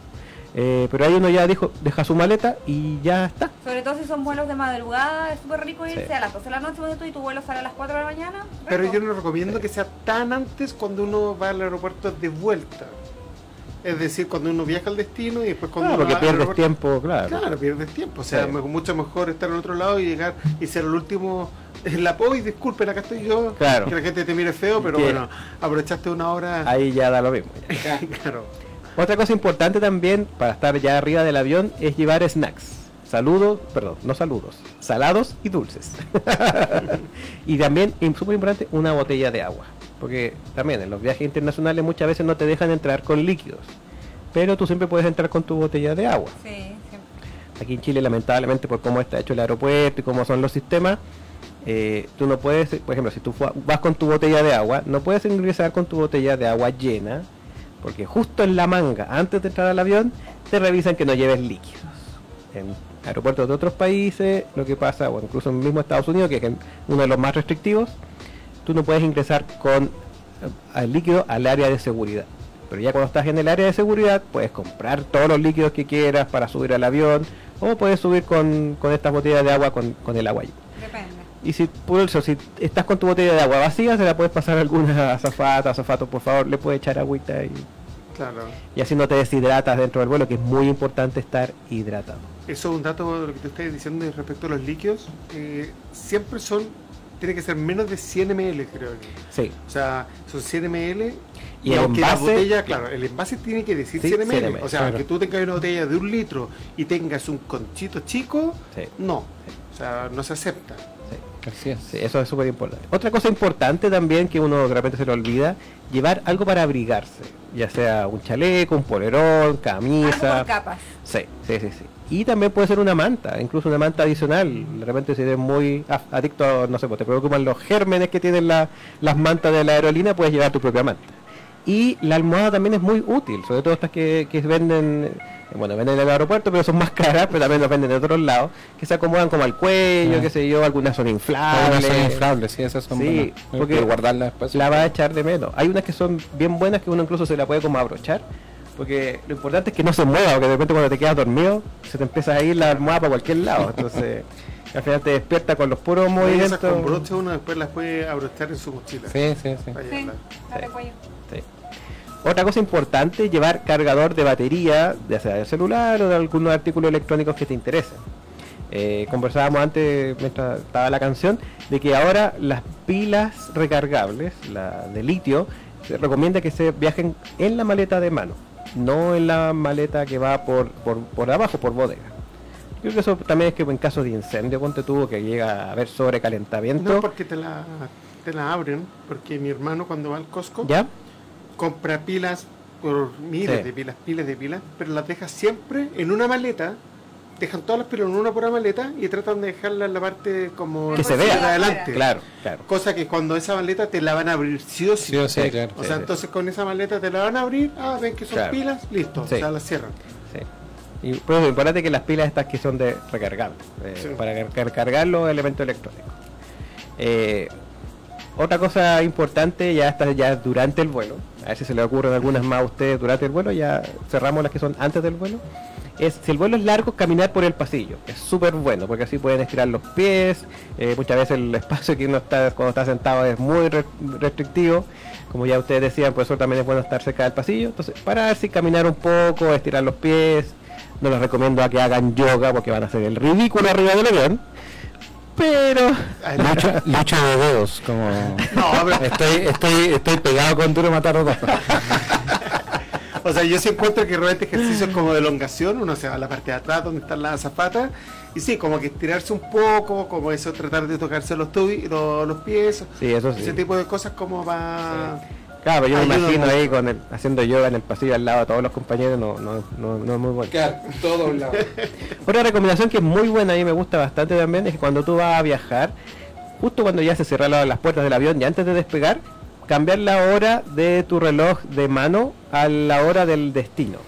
Eh, pero ahí uno ya dijo, deja su maleta y ya está. Sobre todo si son vuelos de madrugada, es súper rico irse Sí. a las 12 de la noche y tu vuelo sale a las 4 de la mañana. Pero yo no recomiendo que sea tan antes cuando uno va al aeropuerto de vuelta. Es decir, cuando uno viaja al destino y después cuando Claro, uno porque pierdes tiempo, claro. Claro, pierdes tiempo. O sea, Sí. mucho mejor estar en otro lado y llegar y ser el último la POI. Disculpen, acá estoy yo. Claro. Que la gente te mire feo, pero bueno, aprovechaste una hora. Ahí ya da lo mismo. claro. Otra cosa importante también para estar ya arriba del avión es llevar snacks. Saludos, perdón, no saludos, salados y dulces. y también, y súper importante, una botella de agua. Porque también en los viajes internacionales muchas veces no te dejan entrar con líquidos. Pero tú siempre puedes entrar con tu botella de agua. Sí, siempre. Aquí en Chile, lamentablemente, por cómo está hecho el aeropuerto y cómo son los sistemas, eh, tú no puedes, por ejemplo, si tú vas con tu botella de agua, no puedes ingresar con tu botella de agua llena, porque justo en la manga, antes de entrar al avión, te revisan que no lleves líquidos. En aeropuertos de otros países, lo que pasa, o incluso en el mismo Estados Unidos, que es uno de los más restrictivos, tú no puedes ingresar con eh, al líquido al área de seguridad. Pero ya cuando estás en el área de seguridad, puedes comprar todos los líquidos que quieras para subir al avión, o puedes subir con, estas botellas de agua con, con el agua ahí. Y si por eso, si estás con tu botella de agua vacía, se la puedes pasar a alguna azafata, azafato, por favor, le puedes echar agüita y, Claro. y así no te deshidratas dentro del vuelo, que es muy importante estar hidratado. Eso es un dato de lo que tú estás diciendo respecto a los líquidos. eh, siempre son, tiene que ser menos de 100 ml, creo que. Sí, O sea, son 100 ml. Y Y, el aunque la envase- botella, claro, el envase tiene que decir Sí, 100 ml. 100 ml, o sea, claro. que tú tengas una botella de un litro y tengas un conchito chico, sí, no. O sea, no se acepta. Sí. Así es. Sí, eso es súper importante. Otra cosa importante también que uno de repente se le olvida, llevar algo para abrigarse, ya sea un chaleco, un polerón, camisa. capas. Sí, sí, sí, sí. Y también puede ser una manta, incluso una manta adicional. De repente si eres muy adicto, a, no sé, pues te preocupan los gérmenes que tienen la- las mantas de la aerolínea, puedes llevar tu propia manta. Y la almohada también es muy útil, sobre todo estas que, que venden, bueno, venden en el aeropuerto, pero son más caras, pero también las venden de otros lados, que se acomodan como al cuello, Ah. qué sé yo, algunas son inflables. Algunas son inflables, sí, esas son Sí, buenas. porque guardarlas después. la va a echar de menos. Hay unas que son bien buenas que uno incluso se la puede como abrochar. Porque lo importante es que no se mueva, porque de repente cuando te quedas dormido se te empieza a ir la almohada para cualquier lado. Entonces Al final te despierta con los puros Esas movimientos. con broche uno después las puede abrochar en su mochila. Sí, sí, sí. Para Sí. Sí. Otra cosa importante, llevar cargador de batería, ya sea del celular o de algunos artículos electrónicos que te interesen. Eh, conversábamos antes, mientras estaba la canción, de que ahora las pilas recargables, la de litio, se recomienda que se viajen en la maleta de mano, no en la maleta que va por, por, por abajo, por bodega. Yo creo que eso también es que en caso de incendio, ponte tuvo que llega a haber sobrecalentamiento. No porque te la, te la abren, porque mi hermano cuando va al Costco ¿Ya? Compra pilas por miles Sí. de pilas, pilas de pilas, pero las deja siempre en una maleta. Dejan todas las pilas en una pura maleta y tratan de dejarla en la parte como Que se vea. adelante. Claro, claro. Cosa que cuando esa maleta te la van a abrir sí o sí. Sí o sí, claro. O sea, sí. entonces con esa maleta te la van a abrir, ah, ven que son Claro. pilas, listo, Sí. o sea, la cierran. Sí. Y por eso, importante que las pilas estas que son de recargables, eh, Sí. para car- cargar los elementos electrónicos. Eh, otra cosa importante, ya está ya durante el vuelo, a ver si se le ocurren algunas más a ustedes durante el vuelo, ya cerramos las que son antes del vuelo. Es, si el vuelo es largo, caminar por el pasillo. Es súper bueno, porque así pueden estirar los pies. eh, muchas veces el espacio que uno está cuando está sentado es muy re- restrictivo. Como ya ustedes decían, por eso también es bueno estar cerca del pasillo. Entonces, pararse y caminar un poco, estirar los pies. No les recomiendo a que hagan yoga porque van a hacer el ridículo arriba del avión. Pero Lucha, lucha de dedos, como... No, pero- Estoy, estoy, estoy pegado con duro matar dos. O sea, yo sí encuentro que realmente ejercicios como de elongación, uno se va a la parte de atrás donde están las zapatas, y sí, como que estirarse un poco, como eso, tratar de tocarse los, tubi- los, los pies, sí, eso sí. ese tipo de cosas como va... Claro, yo me imagino mucho. ahí con el, haciendo yoga en el pasillo al lado de todos los compañeros, no, no, no, no es muy bueno. Quedar todo un lado. Otra recomendación que es muy buena y me gusta bastante también es que cuando tú vas a viajar, justo cuando ya se cierran la- las puertas del avión y antes de despegar, cambiar la hora de tu reloj de mano a la hora del destino.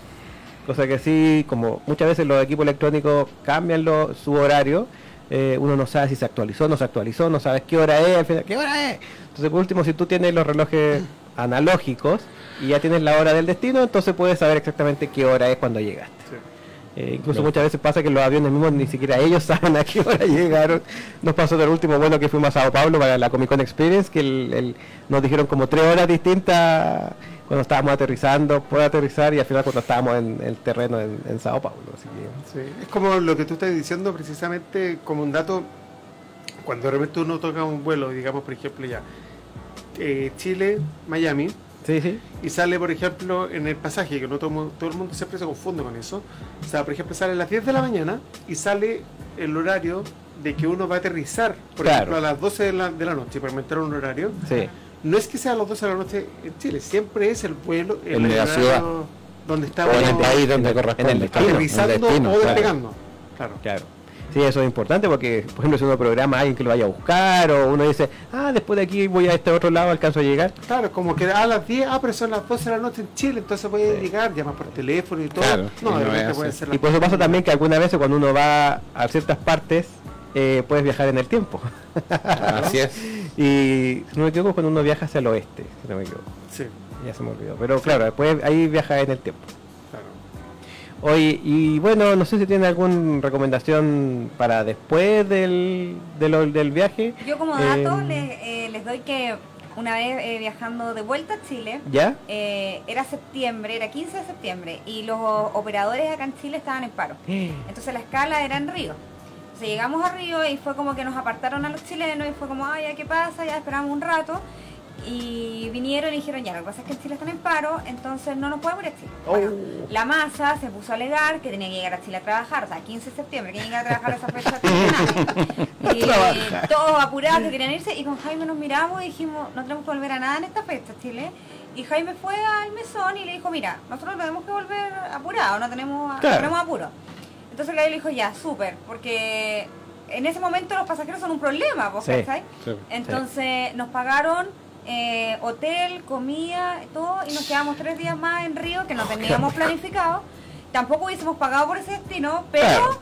Cosa que sí, como muchas veces los equipos electrónicos cambian lo- su horario, eh, uno no sabe si se actualizó, no se actualizó, no sabes qué hora es, al final, qué hora es. Entonces, por último, si tú tienes los relojes analógicos y ya tienes la hora del destino, entonces puedes saber exactamente qué hora es cuando llegaste. Eh, incluso muchas veces pasa que los aviones mismos ni siquiera ellos saben a qué hora llegaron. Nos pasó del último vuelo que fuimos a Sao Paulo para la Comic Con Experience, que el- el- nos dijeron como tres horas distintas cuando estábamos aterrizando, por aterrizar y al final cuando estábamos en el terreno en, en Sao Paulo. Así que, Sí, Es como lo que tú estás diciendo precisamente como un dato, cuando de repente uno toca un vuelo, digamos por ejemplo ya, eh, Chile, Miami, sí, sí. y sale por ejemplo en el pasaje, que no todo, todo el mundo siempre se confunde con eso, o sea, por ejemplo sale a las 10 de la mañana y sale el horario de que uno va a aterrizar, por Claro. ejemplo a las 12 de la, de la noche, para inventar un horario, Sí, no es que sea a las 12 de la noche en Chile, siempre es el vuelo, el En la ciudad. donde está O en el uno país donde en el corresponde. destino, el aterrizando destino, o claro. despegando. Claro. claro. Sí, eso es importante porque, por ejemplo, si uno programa a alguien que lo vaya a buscar o uno dice, ah, después de aquí voy a este otro lado, alcanzo a llegar. Claro, como que a las 10, ah, pero son las 12 de la noche en Chile, entonces voy a Sí. llegar, llamas por teléfono y todo. Claro, y no, puede ser Y por eso pasa 10. también que algunas veces cuando uno va a ciertas partes, eh, puedes viajar en el tiempo. Así es. y si no me equivoco, cuando uno viaja hacia el oeste, si no me equivoco. Sí, Ya se me olvidó. Pero claro, después ahí viaja en el tiempo. Oye, y bueno, no sé si tiene alguna recomendación para después del, del viaje. Yo como dato Eh, les, eh, les doy que una vez eh, viajando de vuelta a Chile, ¿Ya? eh, era septiembre, era 15 de septiembre, y los operadores acá en Chile estaban en paro. Entonces la escala era en Río. Entonces llegamos a Río y fue como que nos apartaron a los chilenos y fue como, ay, ¿qué pasa? Ya esperamos un rato. Y vinieron y dijeron, ya, lo que pasa es que en Chile están en paro, entonces no nos podemos ir a Chile. Bueno, la masa se puso a alegar que tenía que llegar a Chile a trabajar, o sea, 15 de septiembre, que llega a trabajar esa fecha. Y todos apurados que querían irse y con Jaime nos miramos y dijimos, no tenemos que volver a nada en esta fecha, Chile. Y Jaime fue al mesón y le dijo, mira, nosotros tenemos que volver apurados, no tenemos, no Claro. tenemos apuro. Entonces el le dijo, ya, súper, porque en ese momento los pasajeros son un problema, ¿vos Sí. Sí. Entonces nos pagaron eh, hotel, comida, todo, y nos quedamos tres días más en Río que no teníamos planificado. Tampoco hubiésemos pagado por ese destino, pero Claro.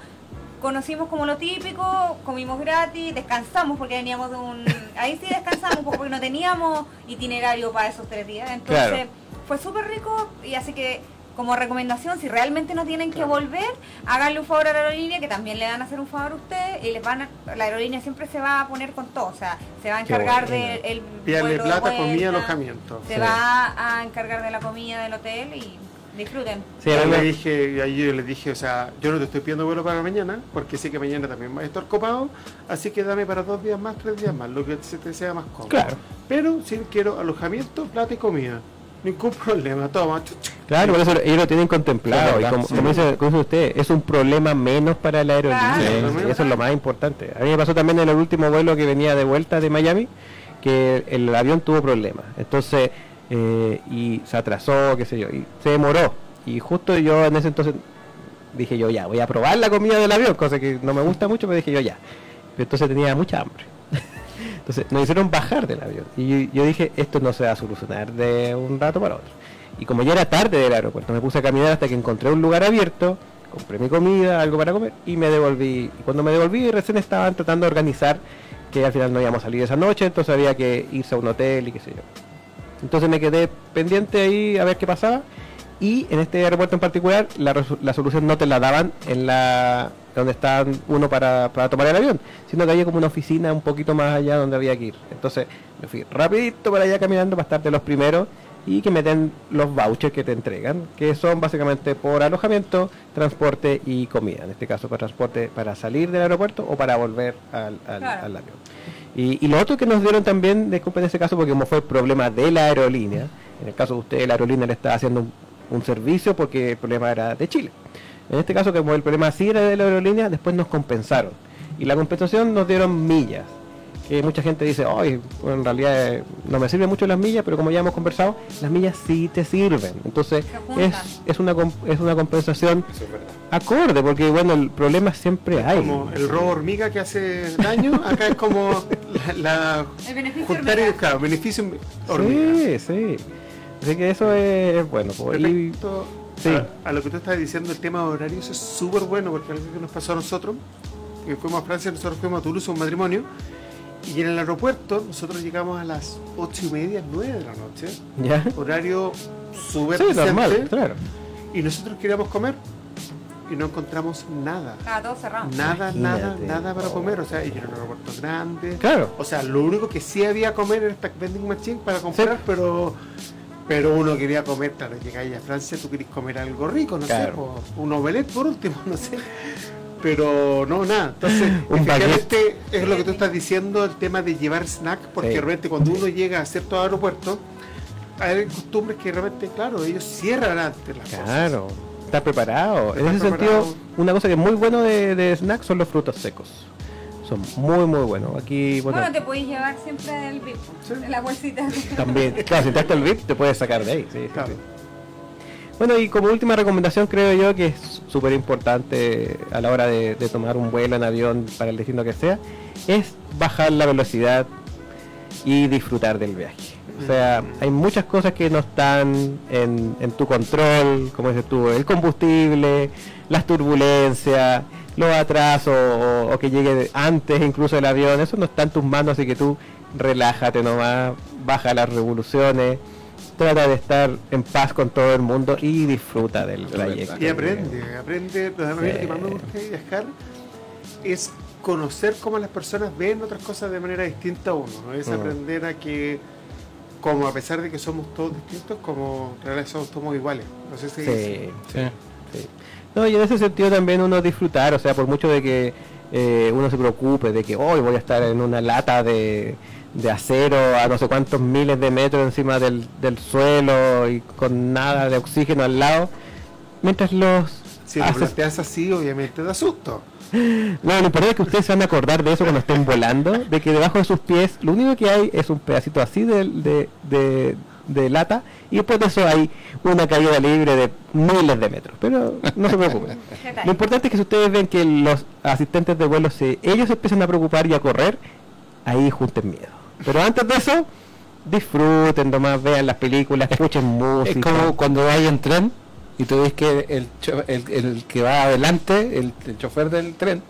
conocimos como lo típico, comimos gratis, descansamos porque veníamos de un... Ahí sí descansamos porque no teníamos itinerario para esos tres días. Entonces Claro. fue súper rico y así que como recomendación, si realmente no tienen que volver, háganle un favor a la aerolínea, que también le van a hacer un favor a ustedes, y les van a- la aerolínea siempre se va a poner con todo, o sea, se va a encargar del el Pídale vuelo de plata, vuelta, comida, alojamiento. Se Sí. va a encargar de la comida del hotel y disfruten. Sí, a yo mí le me- dije, ayer le dije, o sea, yo no te estoy pidiendo vuelo para mañana, porque sé que mañana también va a estar copado, así que dame para dos días más, tres días más, lo que se te sea más cómodo. Claro. Pero sí quiero alojamiento, plata y comida. Ningún problema, toma. Claro, por eso ellos lo tienen contemplado. Y como, sí. como dice, como dice usted, es un problema menos para la aerolínea. Claro. Sí, Eso es lo más importante. A mí me pasó también en el último vuelo que venía de vuelta de Miami, que el avión tuvo problemas. Entonces, eh, y se atrasó, qué sé yo, y se demoró. Y justo yo en ese entonces dije yo, ya, voy a probar la comida del avión, cosa que no me gusta mucho, pero dije yo, ya. Entonces tenía mucha hambre. Entonces nos hicieron bajar del avión. Y yo, dije, esto no se va a solucionar de un rato para otro. Y como ya era tarde del aeropuerto, me puse a caminar hasta que encontré un lugar abierto, compré mi comida, algo para comer y me devolví. Y cuando me devolví recién estaban tratando de organizar que al final no íbamos a salir esa noche, entonces había que irse a un hotel y qué sé yo. Entonces me quedé pendiente ahí a ver qué pasaba. Y en este aeropuerto en particular, la, la solución no te la daban en la donde estaban uno para, para tomar el avión, sino que había como una oficina un poquito más allá donde había que ir. Entonces me fui rapidito para allá caminando para estar de los primeros y que me den los vouchers que te entregan, que son básicamente por alojamiento, transporte y comida. En este caso, para transporte para salir del aeropuerto o para volver al, al- Claro. al avión. Y, y lo otro que nos dieron también, disculpen en ese caso, porque como fue problema de la aerolínea, en el caso de usted, la aerolínea le estaba haciendo un, un servicio porque el problema era de Chile. En este caso, como el problema sí era de la aerolínea, después nos compensaron. Y la compensación nos dieron millas. Que mucha gente dice, hoy en realidad eh, no me sirven mucho las millas, pero como ya hemos conversado, las millas sí te sirven. Entonces es, es, una, es una compensación acorde, porque bueno, el problema siempre hay. Como el robo hormiga que hace daño, acá es como la, la El beneficio juntar hormiga. el claro, beneficio hormiga. Sí, sí. Así que eso es, es bueno. po. Y, Respecto sí. a, a lo que tú estás diciendo, el tema de horarios es súper bueno porque algo que nos pasó a nosotros, que fuimos a Francia, nosotros fuimos a Toulouse a un matrimonio y en el aeropuerto nosotros llegamos a las ocho y media, nueve de la noche, ¿Ya? horario súper Sí, normal, claro. y nosotros queríamos comer y no encontramos nada. Estaba todo cerrado. Nada, nada, Imagínate. nada para comer, o sea, y era un aeropuerto grande. Claro. O sea, lo único que sí había a comer era esta vending machine para comprar, Sí. pero pero uno quería comer, claro, llegáis a Francia, tú querés comer algo rico, no Claro. sé, po, un omelette por último, no sé. Pero no, nada. Entonces, efectivamente es lo que tú estás diciendo, el tema de llevar snack, porque Sí. realmente cuando uno llega a ciertos aeropuertos, hay costumbres que realmente, claro, ellos cierran antes las cosas. Claro. Está preparado. En ese preparado. sentido, una cosa que es muy bueno de, de snack son los frutos secos. Son muy, muy buenos. Aquí, bueno, Bueno, te podéis llevar siempre del VIP, Sí. de la bolsita. también, claro, si entraste al VIP te puedes sacar de ahí. sí, sí, Claro. sí. Bueno, y como última recomendación creo yo que es súper importante a la hora de, de tomar un vuelo en avión para el destino que sea, es bajar la velocidad y disfrutar del viaje. O sea, hay muchas cosas que no están en, en tu control, como dices tú, el combustible, las turbulencias, los atrasos o, o que llegue antes incluso el avión, eso no está en tus manos, así que tú relájate nomás, baja las revoluciones, trata de estar en paz con todo el mundo y disfruta del trayecto. Y aprende, aprende. Lo a mí lo que más me gusta de viajar es conocer cómo las personas ven otras cosas de manera distinta a uno. ¿no? Es Mm. aprender a que, como a pesar de que somos todos distintos, como en realidad somos todos iguales. No sé si Sí, Sí. sí. No, y en ese sentido también uno disfrutar, o sea, por mucho de que eh, uno se preocupe de que hoy voy a estar en una lata de, de acero a no sé cuántos miles de metros encima del, del suelo y con nada de oxígeno al lado, mientras los... si lo haces- planteas así, obviamente da susto. No, lo importante es que ustedes se van a acordar de eso cuando estén volando, de que debajo de sus pies lo único que hay es un pedacito así de, de, de- de lata y después de eso hay una caída libre de miles de metros. Pero no se preocupen. Lo importante es que si ustedes ven que los asistentes de vuelo, se, ellos empiezan a preocupar y a correr, ahí junten miedo. Pero antes de eso, disfruten nomás, vean las películas, escuchen música. Es como cuando vas en tren y tú ves que el, el, el que va adelante, el, el chofer del tren,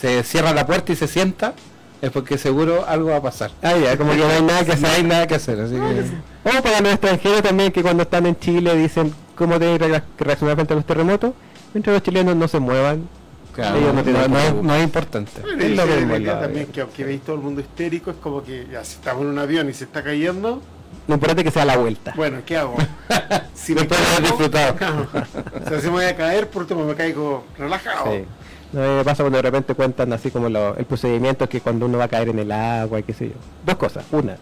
se cierra la puerta y se sienta, es porque seguro algo va a pasar. Ah, ya, como que no hay nada que No hay hacer. nada que hacer, así que... O para los extranjeros también que cuando están en Chile dicen cómo tienen que re- que reaccionar frente a los terremotos, mientras los chilenos no se muevan. Claro, Ellos no no, no que es, no importante. Bueno, Es lo que hablado, también que aunque veis todo el mundo histérico, es como que ya si estamos en un avión y se está cayendo, Lo importante es que sea la vuelta. bueno, ¿qué hago? Si Después de haber caigo- disfrutado. o sea, si me voy a caer, por último me caigo relajado. Sí. No, me pasa cuando de repente cuentan así como lo- el procedimiento que cuando uno va a caer en el agua y qué sé yo. Dos cosas. Una,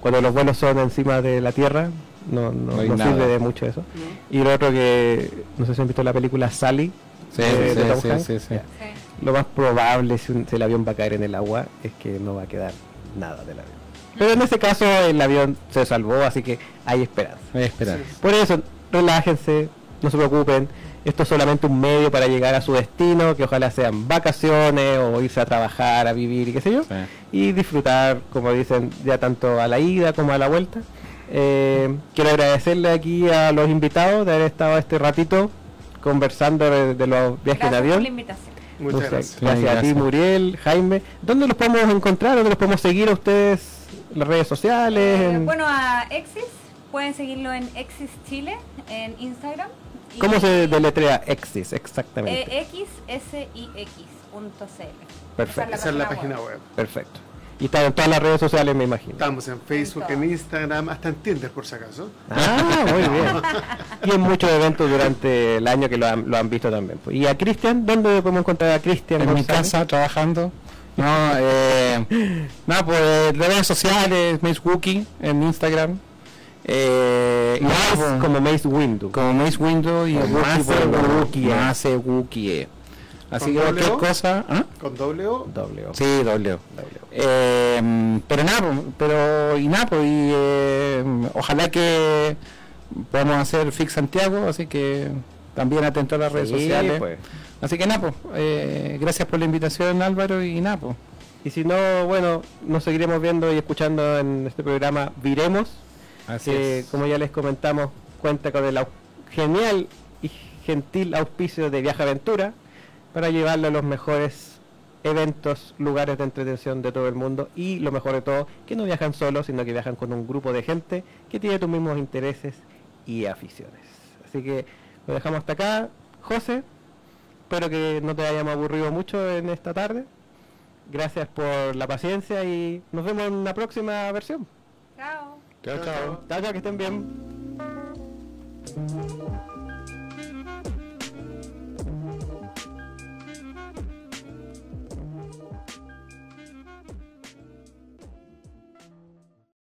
cuando los vuelos son encima de la tierra, no, no, No hay no nada. sirve de mucho eso. Y lo otro que, no sé si han visto la película Sally. Sí, de- sí, de Tom sí, Hanks. sí, sí. Ya. Sí. Lo más probable si, un- si el avión va a caer en el agua es que no va a quedar nada del avión. Pero en ese caso el avión se salvó, así que hay esperanza. Voy a esperar. Por eso, relájense, no se preocupen. Esto es solamente un medio para llegar a su destino, que ojalá sean vacaciones o irse a trabajar, a vivir y qué sé yo. Sí. Y disfrutar, como dicen, ya tanto a la ida como a la vuelta. Eh, quiero agradecerle aquí a los invitados de haber estado este ratito conversando de, de los viajes Gracias en por avión. la invitación. Muchas Muchas gracias. gracias a ti. Muriel, Jaime. ¿Dónde los podemos encontrar? ¿Dónde los podemos seguir a ustedes? ¿En las redes sociales? Eh, en- bueno, a Exis, pueden seguirlo en Exis Chile, en Instagram. ¿Cómo se deletrea Exis exactamente? Eh, xsix.cl. Perfecto. Esa es la página web. Perfecto. Y está en todas las redes sociales, me imagino. Estamos en Facebook, En en Instagram, hasta en Tinder por si acaso. Ah, muy bien. Y en muchos eventos durante el año que lo han, lo han visto también. pues. ¿Y a Cristian? ¿Dónde podemos encontrar a Cristian? En mi casa trabajando. No, eh, nada, pues redes sociales, Mace Wookie en Instagram. Eh, nada, pues, como Mace Windu. como Mace Window y Mace eh. Mace Wookie. Así ¿Con que cualquier cosa. ¿ah? Con doble O. Doble O. Sí, doble. Eh, pero nada, pero y nada, pues, y, eh, ojalá que podamos hacer Fix Santiago, así que también atento a las redes Sí, sociales. pues. Así que nada, pues, eh, gracias por la invitación Álvaro y nada, pues. Y si no, bueno, nos seguiremos viendo y escuchando en este programa Viremos, Así que es. como ya les comentamos, cuenta con el genial y gentil auspicio de Viaja Aventura para llevarlo a los mejores eventos, lugares de entretención de todo el mundo y lo mejor de todo, que no viajan solos, sino que viajan con un grupo de gente que tiene tus mismos intereses y aficiones. Así que lo dejamos hasta acá. José, espero que no te hayamos aburrido mucho en esta tarde. Gracias por la paciencia y nos vemos en una próxima versión. Chao. Chao, chao. Chao, chao, que estén bien.